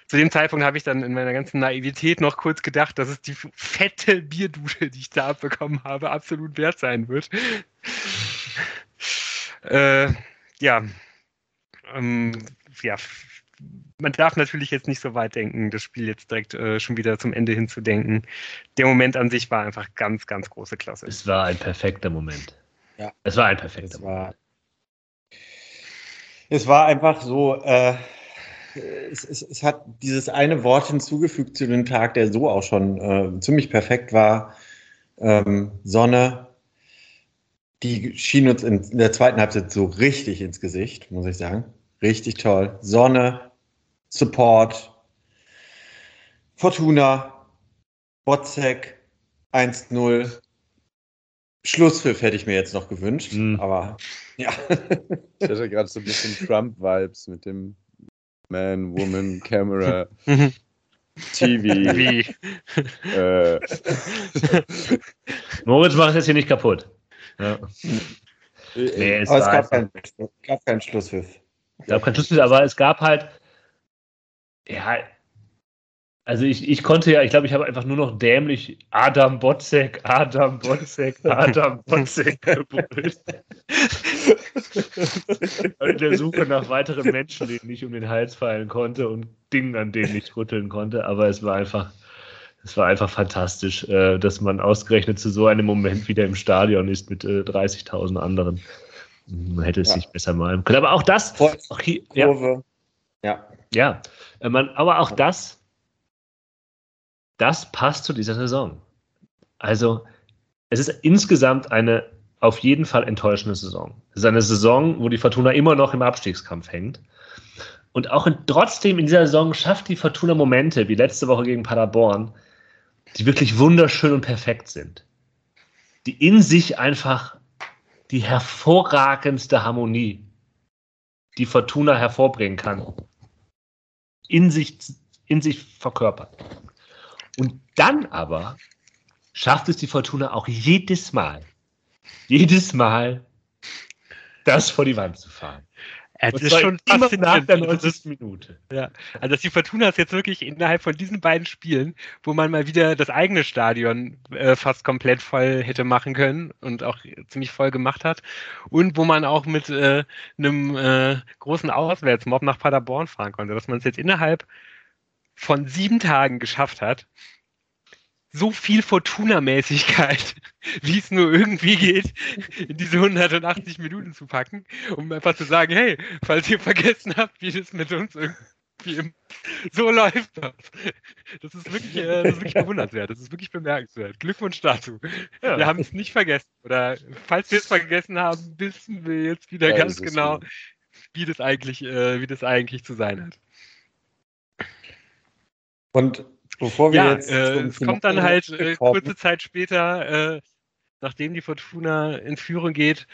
Speaker 1: Zu dem Zeitpunkt habe ich dann in meiner ganzen Naivität noch kurz gedacht, dass es die fette Bierdusche, die ich da abbekommen habe, absolut wert sein wird. äh, ja, ähm, ja, man darf natürlich jetzt nicht so weit denken, das Spiel jetzt direkt äh, schon wieder zum Ende hinzudenken. Der Moment an sich war einfach ganz, ganz große Klasse.
Speaker 3: Es war ein perfekter Moment.
Speaker 4: Ja.
Speaker 3: Es war ein perfekter
Speaker 4: es Moment. es war einfach so, äh, es, es, es, hat dieses eine Wort hinzugefügt zu dem Tag, der so auch schon äh, ziemlich perfekt war. Ähm, Sonne, die schien uns in der zweiten Halbzeit so richtig ins Gesicht, muss ich sagen. Richtig toll. Sonne, Support, Fortuna, Botzek, 1-0. Schlusspfiff hätte ich mir jetzt noch gewünscht, mhm. aber ja.
Speaker 2: Ich hatte gerade so ein bisschen Trump-Vibes mit dem Man, Woman, Camera, TV. Wie?
Speaker 3: Äh. Moritz macht es jetzt hier nicht kaputt. Ja.
Speaker 4: Nee, es, aber es gab, kein, gab keinen Schlusspfiff.
Speaker 3: Es gab keinen Schlusspfiff, aber es gab halt, ja, also ich, ich konnte ja, ich glaube, ich habe einfach nur noch dämlich Adam Botzek, Adam Botzek, Adam Botzek gebrüllt. In der Suche nach weiteren Menschen, denen ich um den Hals fallen konnte und Dingen, an denen ich rütteln konnte, aber es war einfach es war einfach fantastisch, äh, dass man ausgerechnet zu so einem Moment wieder im Stadion ist mit äh, 30.000 anderen. Man hätte es ja. sich besser malen können. Aber auch das. Auch hier, ja. Ja. ja äh, man, aber auch das, das passt zu dieser Saison. Also, es ist insgesamt eine auf jeden Fall enttäuschende Saison. Es ist eine Saison, wo die Fortuna immer noch im Abstiegskampf hängt. Und auch in, trotzdem in dieser Saison schafft die Fortuna Momente, wie letzte Woche gegen Paderborn, die wirklich wunderschön und perfekt sind. Die in sich einfach die hervorragendste Harmonie, die Fortuna hervorbringen kann, in sich, in sich verkörpert. Und dann aber schafft es die Fortuna auch jedes Mal, jedes Mal das vor die Wand zu fahren.
Speaker 1: Es ist schon immer nach der 90. Minute. Ja, also dass die Fortuna es jetzt wirklich innerhalb von diesen beiden Spielen, wo man mal wieder das eigene Stadion äh, fast komplett voll hätte machen können und auch ziemlich voll gemacht hat und wo man auch mit äh, einem äh, großen Auswärtsmob nach Paderborn fahren konnte, dass man es jetzt innerhalb von sieben Tagen geschafft hat, so viel Fortuna-Mäßigkeit, wie es nur irgendwie geht, in diese 180 Minuten zu packen, um einfach zu sagen, hey, falls ihr vergessen habt, wie das mit uns irgendwie so läuft das. Das ist wirklich, äh, das ist wirklich bewundernswert, das ist wirklich bemerkenswert. Glückwunsch dazu. Ja. Wir haben es nicht vergessen. Oder falls wir es vergessen haben, wissen wir jetzt wieder ja, ganz genau, wie das eigentlich, äh, wie das eigentlich zu sein hat.
Speaker 4: Und Bevor wir
Speaker 1: ja, jetzt äh, es kommt dann halt äh, kurze Zeit später, äh, nachdem die Fortuna in Führung geht,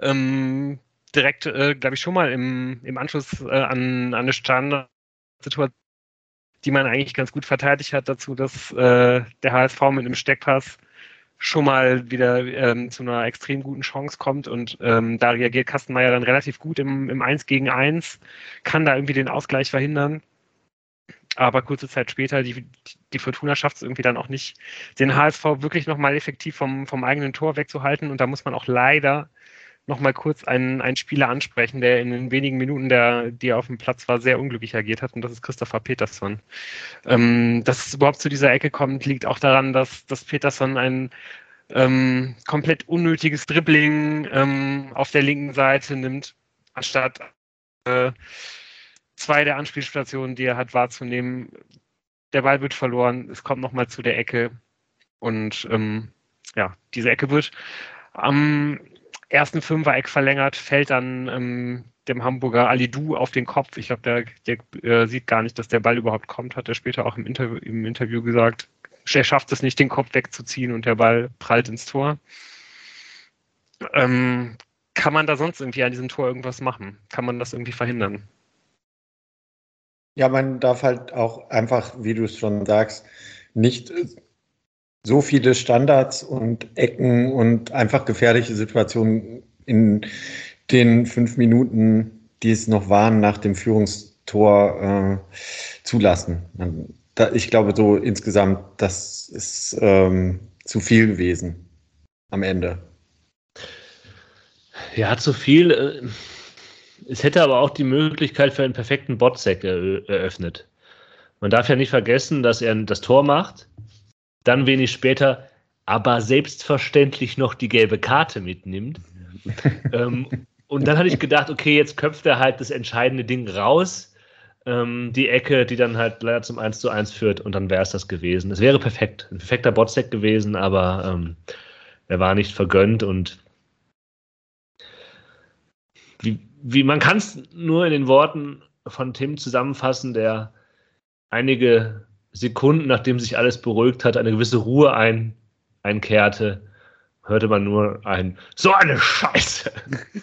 Speaker 1: ähm, direkt, äh, glaube ich, schon mal im, im Anschluss äh, an, an eine Standard Situation, die man eigentlich ganz gut verteidigt hat, dazu, dass äh, der HSV mit einem Steckpass schon mal wieder ähm, zu einer extrem guten Chance kommt und ähm, da reagiert Kastenmeier dann relativ gut im, im 1 gegen 1, kann da irgendwie den Ausgleich verhindern. Aber kurze Zeit später, die, die Fortuna schafft es irgendwie dann auch nicht, den HSV wirklich nochmal effektiv vom, vom eigenen Tor wegzuhalten. Und da muss man auch leider nochmal kurz einen, einen Spieler ansprechen, der in den wenigen Minuten, der, die er auf dem Platz war, sehr unglücklich agiert hat. Und das ist Christopher Peterson. Ähm, dass es überhaupt zu dieser Ecke kommt, liegt auch daran, dass, dass Peterson ein ähm, komplett unnötiges Dribbling ähm, auf der linken Seite nimmt, anstatt äh, zwei der Anspielstationen, die er hat, wahrzunehmen. Der Ball wird verloren, es kommt nochmal zu der Ecke und ähm, ja, diese Ecke wird am ersten Fünfer-Eck verlängert, fällt dann ähm, dem Hamburger Alidu auf den Kopf. Ich glaube, der, der äh, sieht gar nicht, dass der Ball überhaupt kommt, hat er später auch im Interview, im Interview gesagt. Er schafft es nicht, den Kopf wegzuziehen und der Ball prallt ins Tor. Ähm, kann man da sonst irgendwie an diesem Tor irgendwas machen? Kann man das irgendwie verhindern?
Speaker 4: Ja, man darf halt auch einfach, wie du es schon sagst, nicht so viele Standards und Ecken und einfach gefährliche Situationen in den fünf Minuten, die es noch waren, nach dem Führungstor äh, zulassen. Da, ich glaube, so insgesamt, das ist ähm, zu viel gewesen am Ende.
Speaker 3: Ja, zu viel. Äh, es hätte aber auch die Möglichkeit für einen perfekten Botsack eröffnet. Man darf ja nicht vergessen, dass er das Tor macht, dann wenig später aber selbstverständlich noch die gelbe Karte mitnimmt. ähm, und dann hatte ich gedacht, okay, jetzt köpft er halt das entscheidende Ding raus, ähm, die Ecke, die dann halt leider zum 1 zu 1 führt und dann wäre es das gewesen. Es wäre perfekt, ein perfekter Botsack gewesen, aber ähm, er war nicht vergönnt und wie, man kann es nur in den Worten von Tim zusammenfassen, der einige Sekunden, nachdem sich alles beruhigt hat, eine gewisse Ruhe ein, einkehrte, hörte man nur ein So eine Scheiße.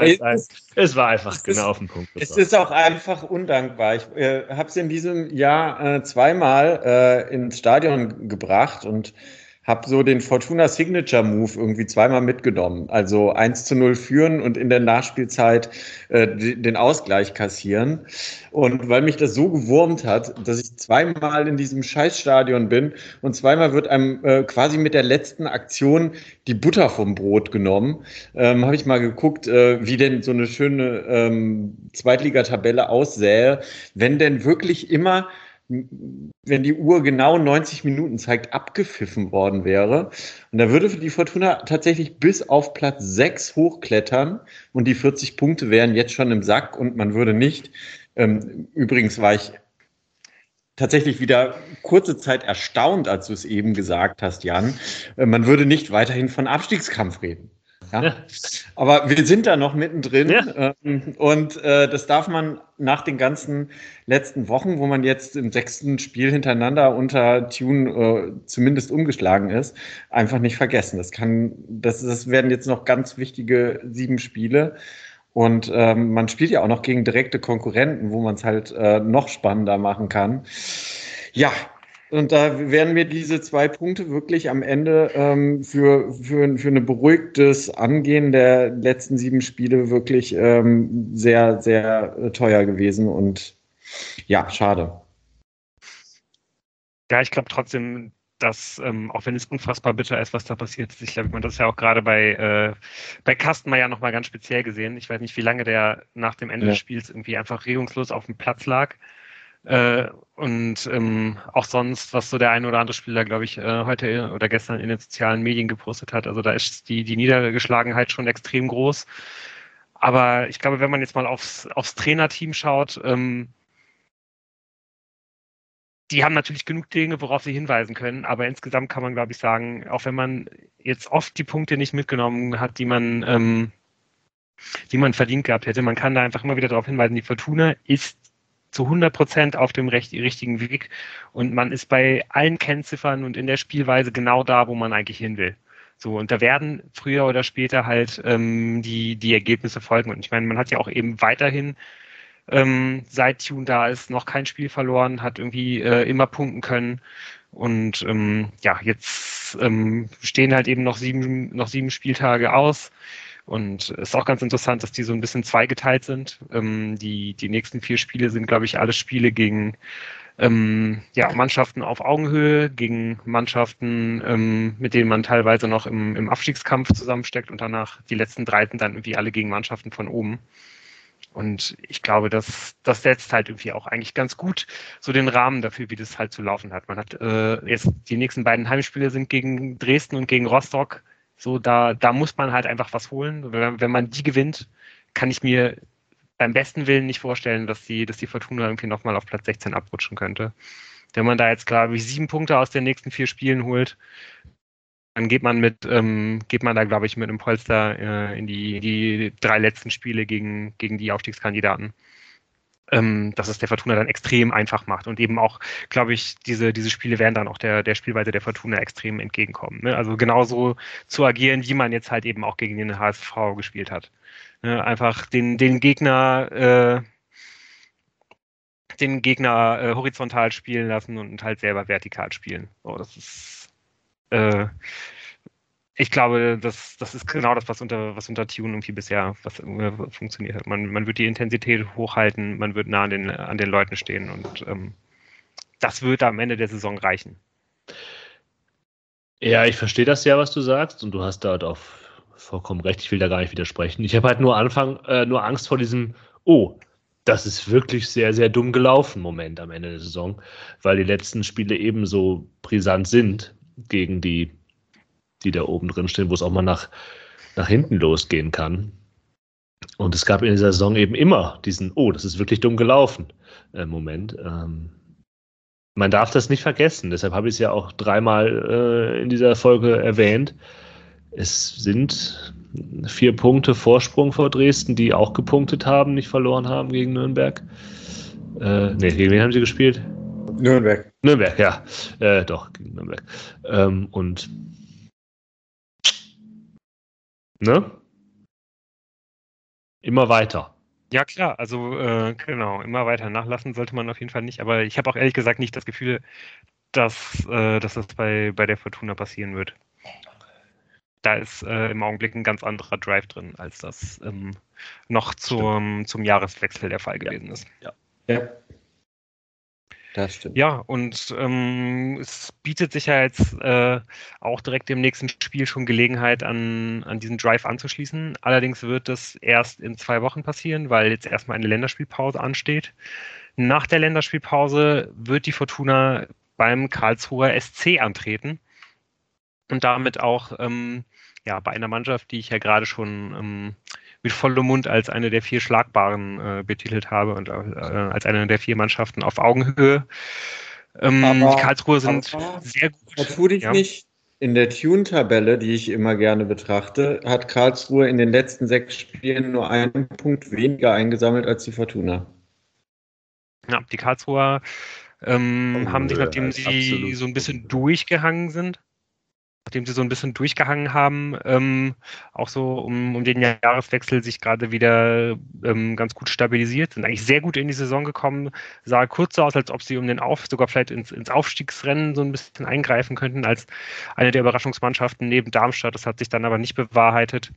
Speaker 3: es, es, war einfach es genau ist, auf den Punkt.
Speaker 4: Es ist auch einfach undankbar. Ich äh, habe es in diesem Jahr äh, zweimal äh, ins Stadion gebracht und habe so den Fortuna Signature Move irgendwie zweimal mitgenommen. Also 1 zu 0 führen und in der Nachspielzeit äh, den Ausgleich kassieren. Und weil mich das so gewurmt hat, dass ich zweimal in diesem Scheißstadion bin und zweimal wird einem äh, quasi mit der letzten Aktion die Butter vom Brot genommen, ähm, habe ich mal geguckt, äh, wie denn so eine schöne ähm, Zweitligatabelle aussähe, wenn denn wirklich immer wenn die Uhr genau 90 Minuten zeigt, abgepfiffen worden wäre. Und da würde die Fortuna tatsächlich bis auf Platz 6 hochklettern und die 40 Punkte wären jetzt schon im Sack und man würde nicht. Ähm, übrigens war ich tatsächlich wieder kurze Zeit erstaunt, als du es eben gesagt hast, Jan. Äh, man würde nicht weiterhin von Abstiegskampf reden. Ja? ja. Aber wir sind da noch mittendrin ja. ähm, und äh, das darf man nach den ganzen letzten Wochen, wo man jetzt im sechsten Spiel hintereinander unter Tune äh, zumindest umgeschlagen ist, einfach nicht vergessen. Das kann, das, das werden jetzt noch ganz wichtige sieben Spiele. Und ähm, man spielt ja auch noch gegen direkte Konkurrenten, wo man es halt äh, noch spannender machen kann. Ja, und da werden mir diese zwei Punkte wirklich am Ende ähm, für, für, für ein beruhigtes Angehen der letzten sieben Spiele wirklich ähm, sehr, sehr teuer gewesen. Und ja, schade.
Speaker 1: Ja, ich glaube trotzdem, dass, ähm, auch wenn es unfassbar bitter ist, was da passiert ist, ich glaube, man das ja auch gerade bei, äh, bei Kastenmeier nochmal ganz speziell gesehen. Ich weiß nicht, wie lange der nach dem Ende ja. des Spiels irgendwie einfach regungslos auf dem Platz lag. Äh, und ähm, auch sonst, was so der eine oder andere Spieler, glaube ich, äh, heute oder gestern in den sozialen Medien gepostet hat. Also da ist die, die Niedergeschlagenheit schon extrem groß. Aber ich glaube, wenn man jetzt mal aufs, aufs Trainerteam schaut, ähm, die haben natürlich genug Dinge, worauf sie hinweisen können. Aber insgesamt kann man, glaube ich, sagen, auch wenn man jetzt oft die Punkte nicht mitgenommen hat, die man, ähm, die man verdient gehabt hätte, man kann da einfach immer wieder darauf hinweisen, die Fortuna ist zu 100 Prozent auf dem recht, richtigen Weg und man ist bei allen Kennziffern und in der Spielweise genau da, wo man eigentlich hin will. So, und da werden früher oder später halt ähm, die, die Ergebnisse folgen. Und ich meine, man hat ja auch eben weiterhin ähm, seit Tune da ist, noch kein Spiel verloren, hat irgendwie äh, immer punkten können. Und ähm, ja, jetzt ähm, stehen halt eben noch sieben, noch sieben Spieltage aus. Und es ist auch ganz interessant, dass die so ein bisschen zweigeteilt sind. Ähm, die, die nächsten vier Spiele sind, glaube ich, alle Spiele gegen ähm, ja, Mannschaften auf Augenhöhe, gegen Mannschaften, ähm, mit denen man teilweise noch im, im Abstiegskampf zusammensteckt und danach die letzten drei sind dann irgendwie alle gegen Mannschaften von oben. Und ich glaube, dass das setzt halt irgendwie auch eigentlich ganz gut so den Rahmen dafür, wie das halt zu laufen hat. Man hat äh, jetzt die nächsten beiden Heimspiele sind gegen Dresden und gegen Rostock. So, da, da muss man halt einfach was holen. Wenn, wenn man die gewinnt, kann ich mir beim besten Willen nicht vorstellen, dass die, dass die Fortuna irgendwie nochmal auf Platz 16 abrutschen könnte. Wenn man da jetzt, glaube ich, sieben Punkte aus den nächsten vier Spielen holt, dann geht man mit, ähm, geht man da, glaube ich, mit einem Polster äh, in die, die drei letzten Spiele gegen, gegen die Aufstiegskandidaten. Ähm, dass es der Fortuna dann extrem einfach macht und eben auch, glaube ich, diese, diese Spiele werden dann auch der, der Spielweise der Fortuna extrem entgegenkommen. Ne? Also genauso zu agieren, wie man jetzt halt eben auch gegen den HSV gespielt hat. Ne? Einfach den, den Gegner, äh, den Gegner äh, horizontal spielen lassen und halt selber vertikal spielen. So, das ist äh, ich glaube, das, das ist genau das, was unter, was unter Tune irgendwie bisher was, äh, funktioniert hat. Man, man wird die Intensität hochhalten, man wird nah an den, an den Leuten stehen und ähm, das wird am Ende der Saison reichen.
Speaker 3: Ja, ich verstehe das ja, was du sagst und du hast da auch vollkommen recht. Ich will da gar nicht widersprechen. Ich habe halt nur Anfang, äh, nur Angst vor diesem, oh, das ist wirklich sehr, sehr dumm gelaufen Moment am Ende der Saison, weil die letzten Spiele ebenso brisant sind gegen die, die da oben drin stehen, wo es auch mal nach, nach hinten losgehen kann. Und es gab in dieser Saison eben immer diesen, oh, das ist wirklich dumm gelaufen, äh, Moment. Ähm, man darf das nicht vergessen, deshalb habe ich es ja auch dreimal äh, in dieser Folge erwähnt. Es sind vier Punkte Vorsprung vor Dresden, die auch gepunktet haben, nicht verloren haben gegen Nürnberg. Äh, ne, gegen wen haben sie gespielt?
Speaker 4: Nürnberg.
Speaker 3: Nürnberg, ja. Äh, doch, gegen Nürnberg. Ähm, und ne? Immer weiter.
Speaker 1: Ja, klar, also äh, genau, immer weiter nachlassen sollte man auf jeden Fall nicht. Aber ich habe auch ehrlich gesagt nicht das Gefühl, dass, äh, dass das bei, bei der Fortuna passieren wird. Da ist äh, im Augenblick ein ganz anderer Drive drin, als das ähm, noch zum, zum Jahreswechsel der Fall gewesen
Speaker 3: ja.
Speaker 1: ist.
Speaker 3: Ja.
Speaker 4: ja. Das stimmt.
Speaker 1: Ja, und ähm, es bietet sich ja jetzt äh, auch direkt im nächsten Spiel schon Gelegenheit, an, an diesen Drive anzuschließen. Allerdings wird das erst in zwei Wochen passieren, weil jetzt erstmal eine Länderspielpause ansteht. Nach der Länderspielpause wird die Fortuna beim Karlsruher SC antreten und damit auch ähm, ja, bei einer Mannschaft, die ich ja gerade schon ähm, mit vollem Mund als eine der vier Schlagbaren äh, betitelt habe und äh, als eine der vier Mannschaften auf Augenhöhe.
Speaker 4: Ähm, aber, die Karlsruhe sind sehr gut. Vertu dich ja. nicht. In der Tune-Tabelle, die ich immer gerne betrachte, hat Karlsruhe in den letzten sechs Spielen nur einen Punkt weniger eingesammelt als die Fortuna.
Speaker 1: Ja, die Karlsruher ähm, oh, haben sich, nachdem sie so ein bisschen durchgehangen sind, nachdem sie so ein bisschen durchgehangen haben, ähm, auch so um, um den Jahreswechsel sich gerade wieder ähm, ganz gut stabilisiert, sind eigentlich sehr gut in die Saison gekommen, sah kurz so aus, als ob sie um den Auf, sogar vielleicht ins, ins Aufstiegsrennen so ein bisschen eingreifen könnten als eine der Überraschungsmannschaften neben Darmstadt. Das hat sich dann aber nicht bewahrheitet.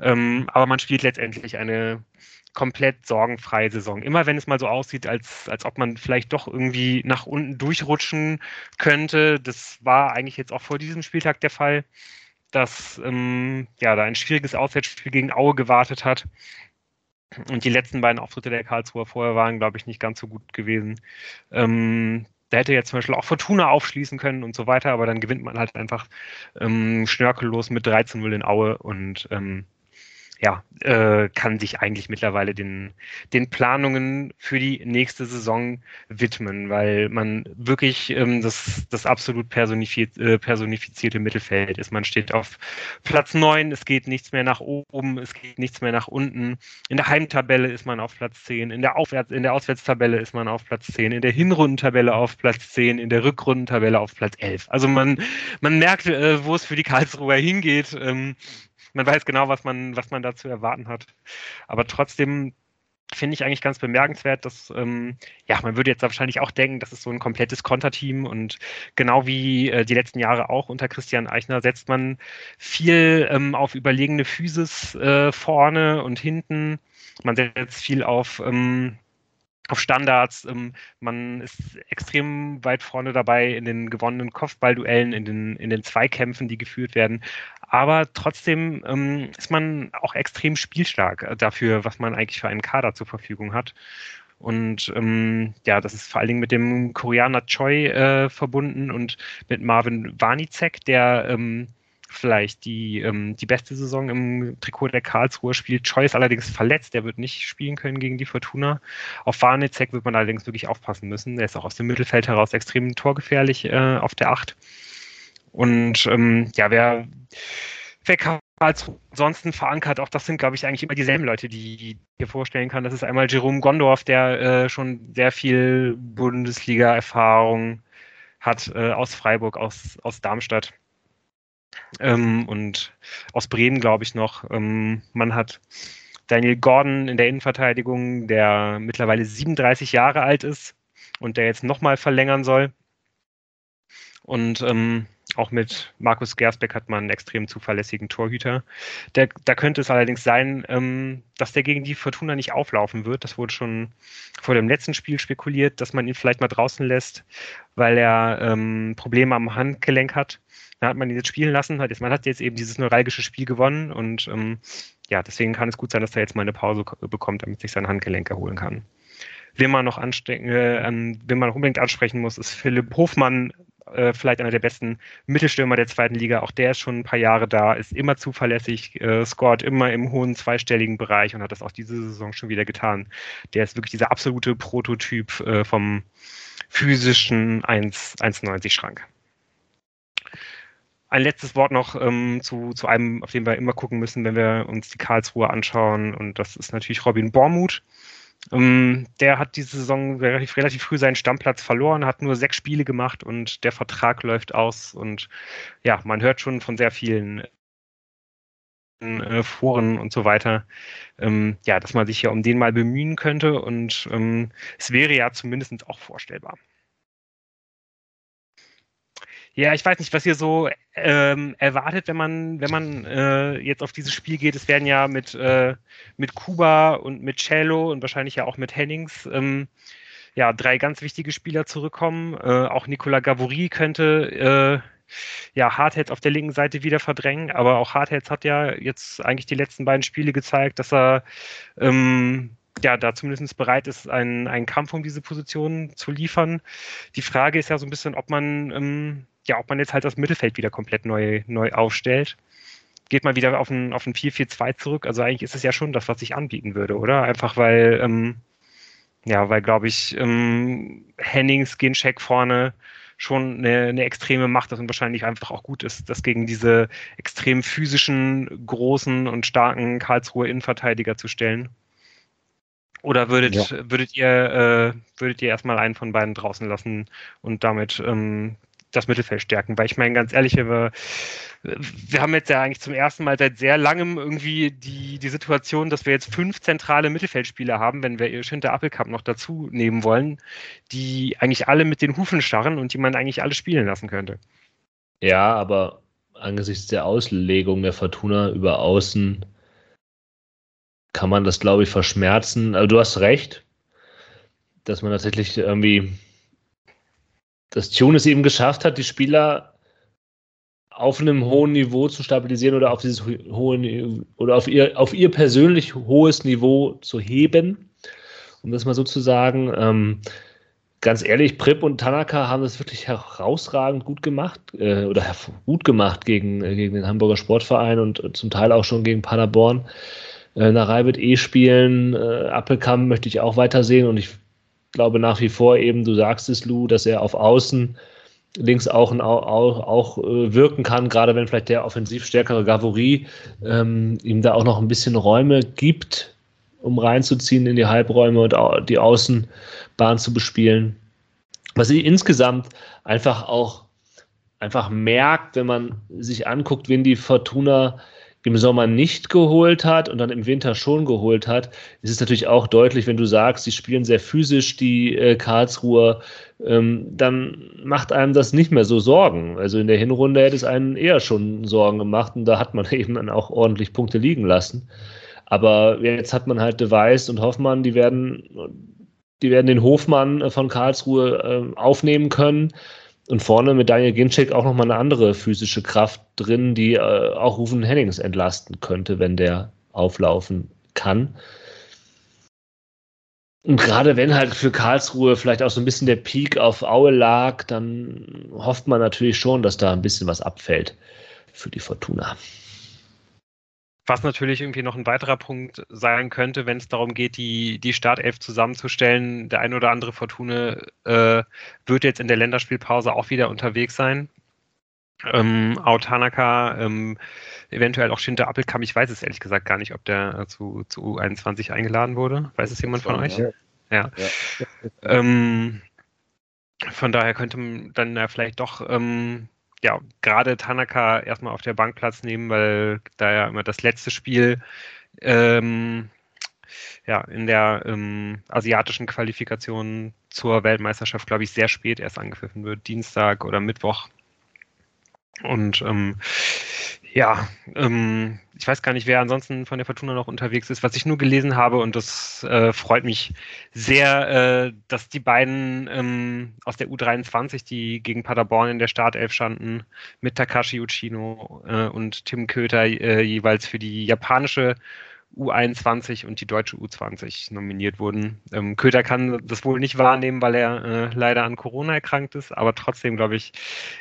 Speaker 1: Ähm, aber man spielt letztendlich eine komplett sorgenfreie Saison. Immer wenn es mal so aussieht, als, als ob man vielleicht doch irgendwie nach unten durchrutschen könnte, das war eigentlich jetzt auch vor diesem Spieltag der Fall, dass ähm, ja, da ein schwieriges Auswärtsspiel gegen Aue gewartet hat. Und die letzten beiden Auftritte der Karlsruher vorher waren, glaube ich, nicht ganz so gut gewesen. Ähm, da hätte jetzt zum Beispiel auch Fortuna aufschließen können und so weiter, aber dann gewinnt man halt einfach ähm, schnörkellos mit 13-0 in Aue und ähm, ja, äh, kann sich eigentlich mittlerweile den, den Planungen für die nächste Saison widmen, weil man wirklich ähm, das, das absolut personifiz äh, personifizierte Mittelfeld ist. Man steht auf Platz neun, es geht nichts mehr nach oben, es geht nichts mehr nach unten. In der Heimtabelle ist man auf Platz zehn, in der, Aufwärts-, in der Auswärtstabelle ist man auf Platz zehn, in der Hinrundentabelle auf Platz zehn, in der Rückrundentabelle auf Platz elf. Also man, man merkt, äh, wo es für die Karlsruher hingeht. Ähm, man weiß genau, was man, was man da zu erwarten hat. Aber trotzdem finde ich eigentlich ganz bemerkenswert, dass, ähm, ja, man würde jetzt wahrscheinlich auch denken, das ist so ein komplettes Konterteam und genau wie äh, die letzten Jahre auch unter Christian Eichner setzt man viel ähm, auf überlegene Physis äh, vorne und hinten. Man setzt viel auf, ähm, auf Standards. Ähm, man ist extrem weit vorne dabei in den gewonnenen Kopfballduellen, in den, in den Zweikämpfen, die geführt werden. Aber trotzdem ähm, ist man auch extrem spielstark dafür, was man eigentlich für einen Kader zur Verfügung hat. Und ähm, ja, das ist vor allen Dingen mit dem Koreaner Choi äh, verbunden und mit Marvin Warnicek, der ähm, vielleicht die, ähm, die beste Saison im Trikot der Karlsruher spielt. Choi ist allerdings verletzt, der wird nicht spielen können gegen die Fortuna. Auf Warnezek wird man allerdings wirklich aufpassen müssen. Er ist auch aus dem Mittelfeld heraus extrem torgefährlich äh, auf der Acht. Und ähm, ja, wer, wer Karlsruhe ansonsten verankert, auch das sind, glaube ich, eigentlich immer dieselben Leute, die ich mir vorstellen kann. Das ist einmal Jerome Gondorf, der äh, schon sehr viel Bundesliga-Erfahrung hat äh, aus Freiburg, aus, aus Darmstadt ähm, und aus Bremen, glaube ich, noch. Ähm, man hat Daniel Gordon in der Innenverteidigung, der mittlerweile 37 Jahre alt ist und der jetzt nochmal verlängern soll. Und ähm, auch mit Markus Gersbeck hat man einen extrem zuverlässigen Torhüter. Der, da könnte es allerdings sein, ähm, dass der gegen die Fortuna nicht auflaufen wird. Das wurde schon vor dem letzten Spiel spekuliert, dass man ihn vielleicht mal draußen lässt, weil er ähm, Probleme am Handgelenk hat. Da hat man ihn jetzt spielen lassen. Hat jetzt, man hat jetzt eben dieses neuralgische Spiel gewonnen und ähm, ja, deswegen kann es gut sein, dass er jetzt mal eine Pause bekommt, damit sich sein Handgelenk erholen kann. Wen man noch äh, wen man noch unbedingt ansprechen muss, ist Philipp Hofmann, äh, vielleicht einer der besten Mittelstürmer der zweiten Liga. Auch der ist schon ein paar Jahre da, ist immer zuverlässig, äh, scoret immer im hohen zweistelligen Bereich und hat das auch diese Saison schon wieder getan. Der ist wirklich dieser absolute Prototyp äh, vom physischen 1,90 Schrank. Ein letztes Wort noch ähm, zu, zu einem, auf den wir immer gucken müssen, wenn wir uns die Karlsruhe anschauen. Und das ist natürlich Robin Bormuth. Ähm, der hat diese Saison relativ, relativ früh seinen Stammplatz verloren, hat nur sechs Spiele gemacht und der Vertrag läuft aus. Und ja, man hört schon von sehr vielen äh, Foren und so weiter, ähm, ja, dass man sich ja um den mal bemühen könnte. Und ähm, es wäre ja zumindest auch vorstellbar. Ja, ich weiß nicht, was ihr so ähm, erwartet, wenn man, wenn man äh, jetzt auf dieses Spiel geht. Es werden ja mit, äh, mit Kuba und mit Cello und wahrscheinlich ja auch mit Hennings ähm, ja, drei ganz wichtige Spieler zurückkommen. Äh, auch Nicolas Gavouri könnte äh, ja, Hardheads auf der linken Seite wieder verdrängen, aber auch Hardheads hat ja jetzt eigentlich die letzten beiden Spiele gezeigt, dass er ähm, ja, da zumindest bereit ist, einen, einen Kampf um diese Position zu liefern. Die Frage ist ja so ein bisschen, ob man ähm, ja, ob man jetzt halt das Mittelfeld wieder komplett neu, neu aufstellt. Geht man wieder auf ein, auf ein 4-4-2 zurück. Also eigentlich ist es ja schon das, was ich anbieten würde, oder? Einfach weil, ähm, ja, weil, glaube ich, ähm, Hennings, Ginchek vorne schon eine, eine extreme Macht ist und wahrscheinlich einfach auch gut ist, das gegen diese extrem physischen, großen und starken Karlsruher Innenverteidiger zu stellen. Oder würdet, ja. würdet ihr, äh, würdet ihr erstmal einen von beiden draußen lassen und damit ähm, das Mittelfeld stärken. Weil ich meine, ganz ehrlich, wir, wir haben jetzt ja eigentlich zum ersten Mal seit sehr langem irgendwie die, die Situation, dass wir jetzt fünf zentrale Mittelfeldspieler haben, wenn wir Schinter Appelkamp noch dazu nehmen wollen, die eigentlich alle mit den Hufen starren und die man eigentlich alle spielen lassen könnte.
Speaker 3: Ja, aber angesichts der Auslegung der Fortuna über Außen kann man das, glaube ich, verschmerzen. Also du hast recht, dass man tatsächlich irgendwie dass Tune es eben geschafft hat, die Spieler auf einem hohen Niveau zu stabilisieren oder auf dieses hohe oder auf ihr, auf ihr persönlich hohes Niveau zu heben, um das mal so zu sagen. Ähm, ganz ehrlich, Prip und Tanaka haben das wirklich herausragend gut gemacht äh, oder gut gemacht gegen, äh, gegen den Hamburger Sportverein und äh, zum Teil auch schon gegen Paderborn. Äh, Narei wird eh spielen, äh, Appelkamp möchte ich auch weitersehen und ich glaube nach wie vor eben, du sagst es, Lou, dass er auf Außen links auch, auch, auch äh, wirken kann, gerade wenn vielleicht der offensiv stärkere Gavouri ähm, ihm da auch noch ein bisschen Räume gibt, um reinzuziehen in die Halbräume und die Außenbahn zu bespielen. Was ich insgesamt einfach auch einfach merkt, wenn man sich anguckt, wen die Fortuna im Sommer nicht geholt hat und dann im Winter schon geholt hat, ist es natürlich auch deutlich, wenn du sagst, sie spielen sehr physisch, die äh, Karlsruher, ähm, dann macht einem das nicht mehr so Sorgen. Also in der Hinrunde hätte es einen eher schon Sorgen gemacht und da hat man eben dann auch ordentlich Punkte liegen lassen. Aber jetzt hat man halt Device und Hoffmann, die werden, die werden den Hofmann von Karlsruhe äh, aufnehmen können. Und vorne mit Daniel Ginczek auch nochmal eine andere physische Kraft drin, die äh, auch Rufen Hennings entlasten könnte, wenn der auflaufen kann. Und gerade wenn halt für Karlsruhe vielleicht auch so ein bisschen der Peak auf Aue lag, dann hofft man natürlich schon, dass da ein bisschen was abfällt für die Fortuna.
Speaker 1: Was natürlich irgendwie noch ein weiterer Punkt sein könnte, wenn es darum geht, die, die Startelf zusammenzustellen. Der ein oder andere Fortuna äh, wird jetzt in der Länderspielpause auch wieder unterwegs sein. Ähm, Autanaka, ähm, eventuell auch Shinta Appelkamp. Ich weiß es ehrlich gesagt gar nicht, ob der zu, zu U21 eingeladen wurde. Weiß es jemand von euch? Ja. ja. ja. Ähm, von daher könnte man dann ja vielleicht doch ähm, ja, gerade Tanaka erstmal auf der Bank Platz nehmen, weil da ja immer das letzte Spiel ähm, ja, in der ähm, asiatischen Qualifikation zur Weltmeisterschaft, glaube ich, sehr spät erst angepfiffen wird, Dienstag oder Mittwoch. Und ähm, ja, ähm, ich weiß gar nicht, wer ansonsten von der Fortuna noch unterwegs ist. Was ich nur gelesen habe, und das äh, freut mich sehr, äh, dass die beiden ähm, aus der U23, die gegen Paderborn in der Startelf standen, mit Takashi Uchino äh, und Tim Köter äh, jeweils für die japanische U21 und die deutsche U20 nominiert wurden. Ähm, Köter kann das wohl nicht wahrnehmen, weil er äh, leider an Corona erkrankt ist, aber trotzdem, glaube ich,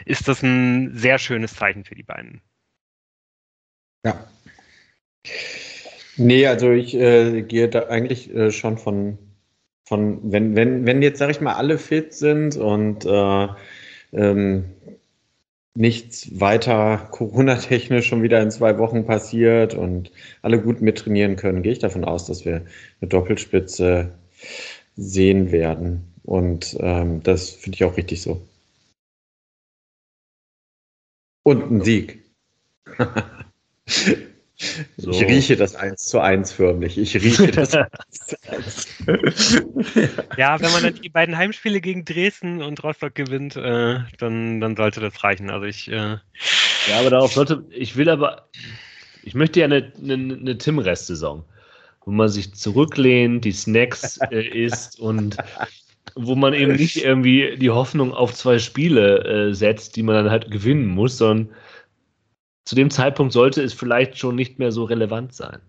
Speaker 1: ist das ein sehr schönes Zeichen für die beiden.
Speaker 4: Ja. Nee, also ich äh, gehe da eigentlich äh, schon von, von wenn, wenn, wenn jetzt, sag ich mal, alle fit sind und äh, ähm, nichts weiter Corona-technisch schon wieder in zwei Wochen passiert und alle gut mittrainieren können, gehe ich davon aus, dass wir eine Doppelspitze sehen werden. Und ähm, das finde ich auch richtig so. Und ein Sieg. So. Ich rieche das 1 zu 1 förmlich. Ich rieche das 1 zu 1.
Speaker 1: ja, wenn man dann die beiden Heimspiele gegen Dresden und Rostock gewinnt, äh, dann, dann sollte das reichen. Also ich. Äh,
Speaker 3: ja, aber darauf sollte. Ich will aber. Ich möchte ja eine, eine, eine Tim-Rest-Saison, wo man sich zurücklehnt, die Snacks äh, isst und wo man eben nicht irgendwie die Hoffnung auf zwei Spiele äh, setzt, die man dann halt gewinnen muss, sondern zu dem Zeitpunkt sollte es vielleicht schon nicht mehr so relevant sein.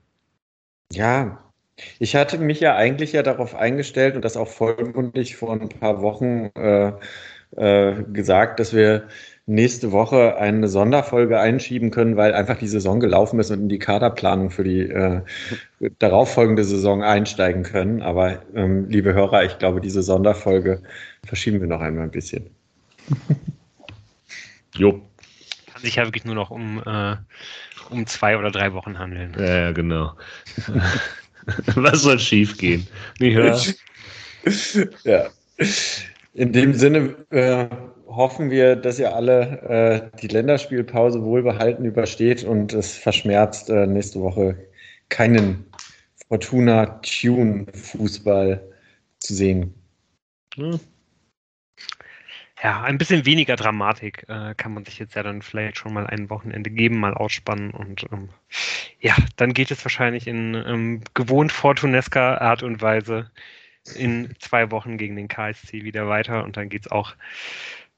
Speaker 4: Ja, ich hatte mich ja eigentlich ja darauf eingestellt und das auch vollmundig vor ein paar Wochen äh, äh, gesagt, dass wir nächste Woche eine Sonderfolge einschieben können, weil einfach die Saison gelaufen ist und in die Kaderplanung für die äh, darauffolgende Saison einsteigen können. Aber ähm, liebe Hörer, ich glaube, diese Sonderfolge verschieben wir noch einmal ein bisschen.
Speaker 1: jo kann sich ja wirklich nur noch um, äh, um zwei oder drei Wochen handeln.
Speaker 3: Ja, ja genau. Was soll schief gehen?
Speaker 4: Ja. In dem Sinne äh, hoffen wir, dass ihr alle äh, die Länderspielpause wohlbehalten übersteht und es verschmerzt äh, nächste Woche keinen Fortuna-Tune-Fußball zu sehen. Hm
Speaker 1: ja, ein bisschen weniger Dramatik äh, kann man sich jetzt ja dann vielleicht schon mal ein Wochenende geben, mal ausspannen und ähm, ja, dann geht es wahrscheinlich in ähm, gewohnt fortunesker Art und Weise in zwei Wochen gegen den KSC wieder weiter und dann geht es auch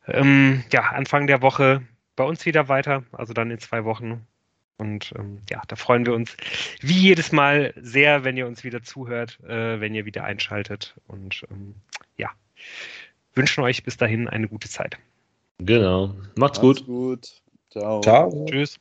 Speaker 1: ähm, ja, Anfang der Woche bei uns wieder weiter, also dann in zwei Wochen. Und ähm, ja, da freuen wir uns wie jedes Mal sehr, wenn ihr uns wieder zuhört, äh, wenn ihr wieder einschaltet. Und ähm, ja, wünschen euch bis dahin eine gute Zeit.
Speaker 3: Genau. Macht's, Macht's gut. gut.
Speaker 4: Ciao. Ciao. Tschüss.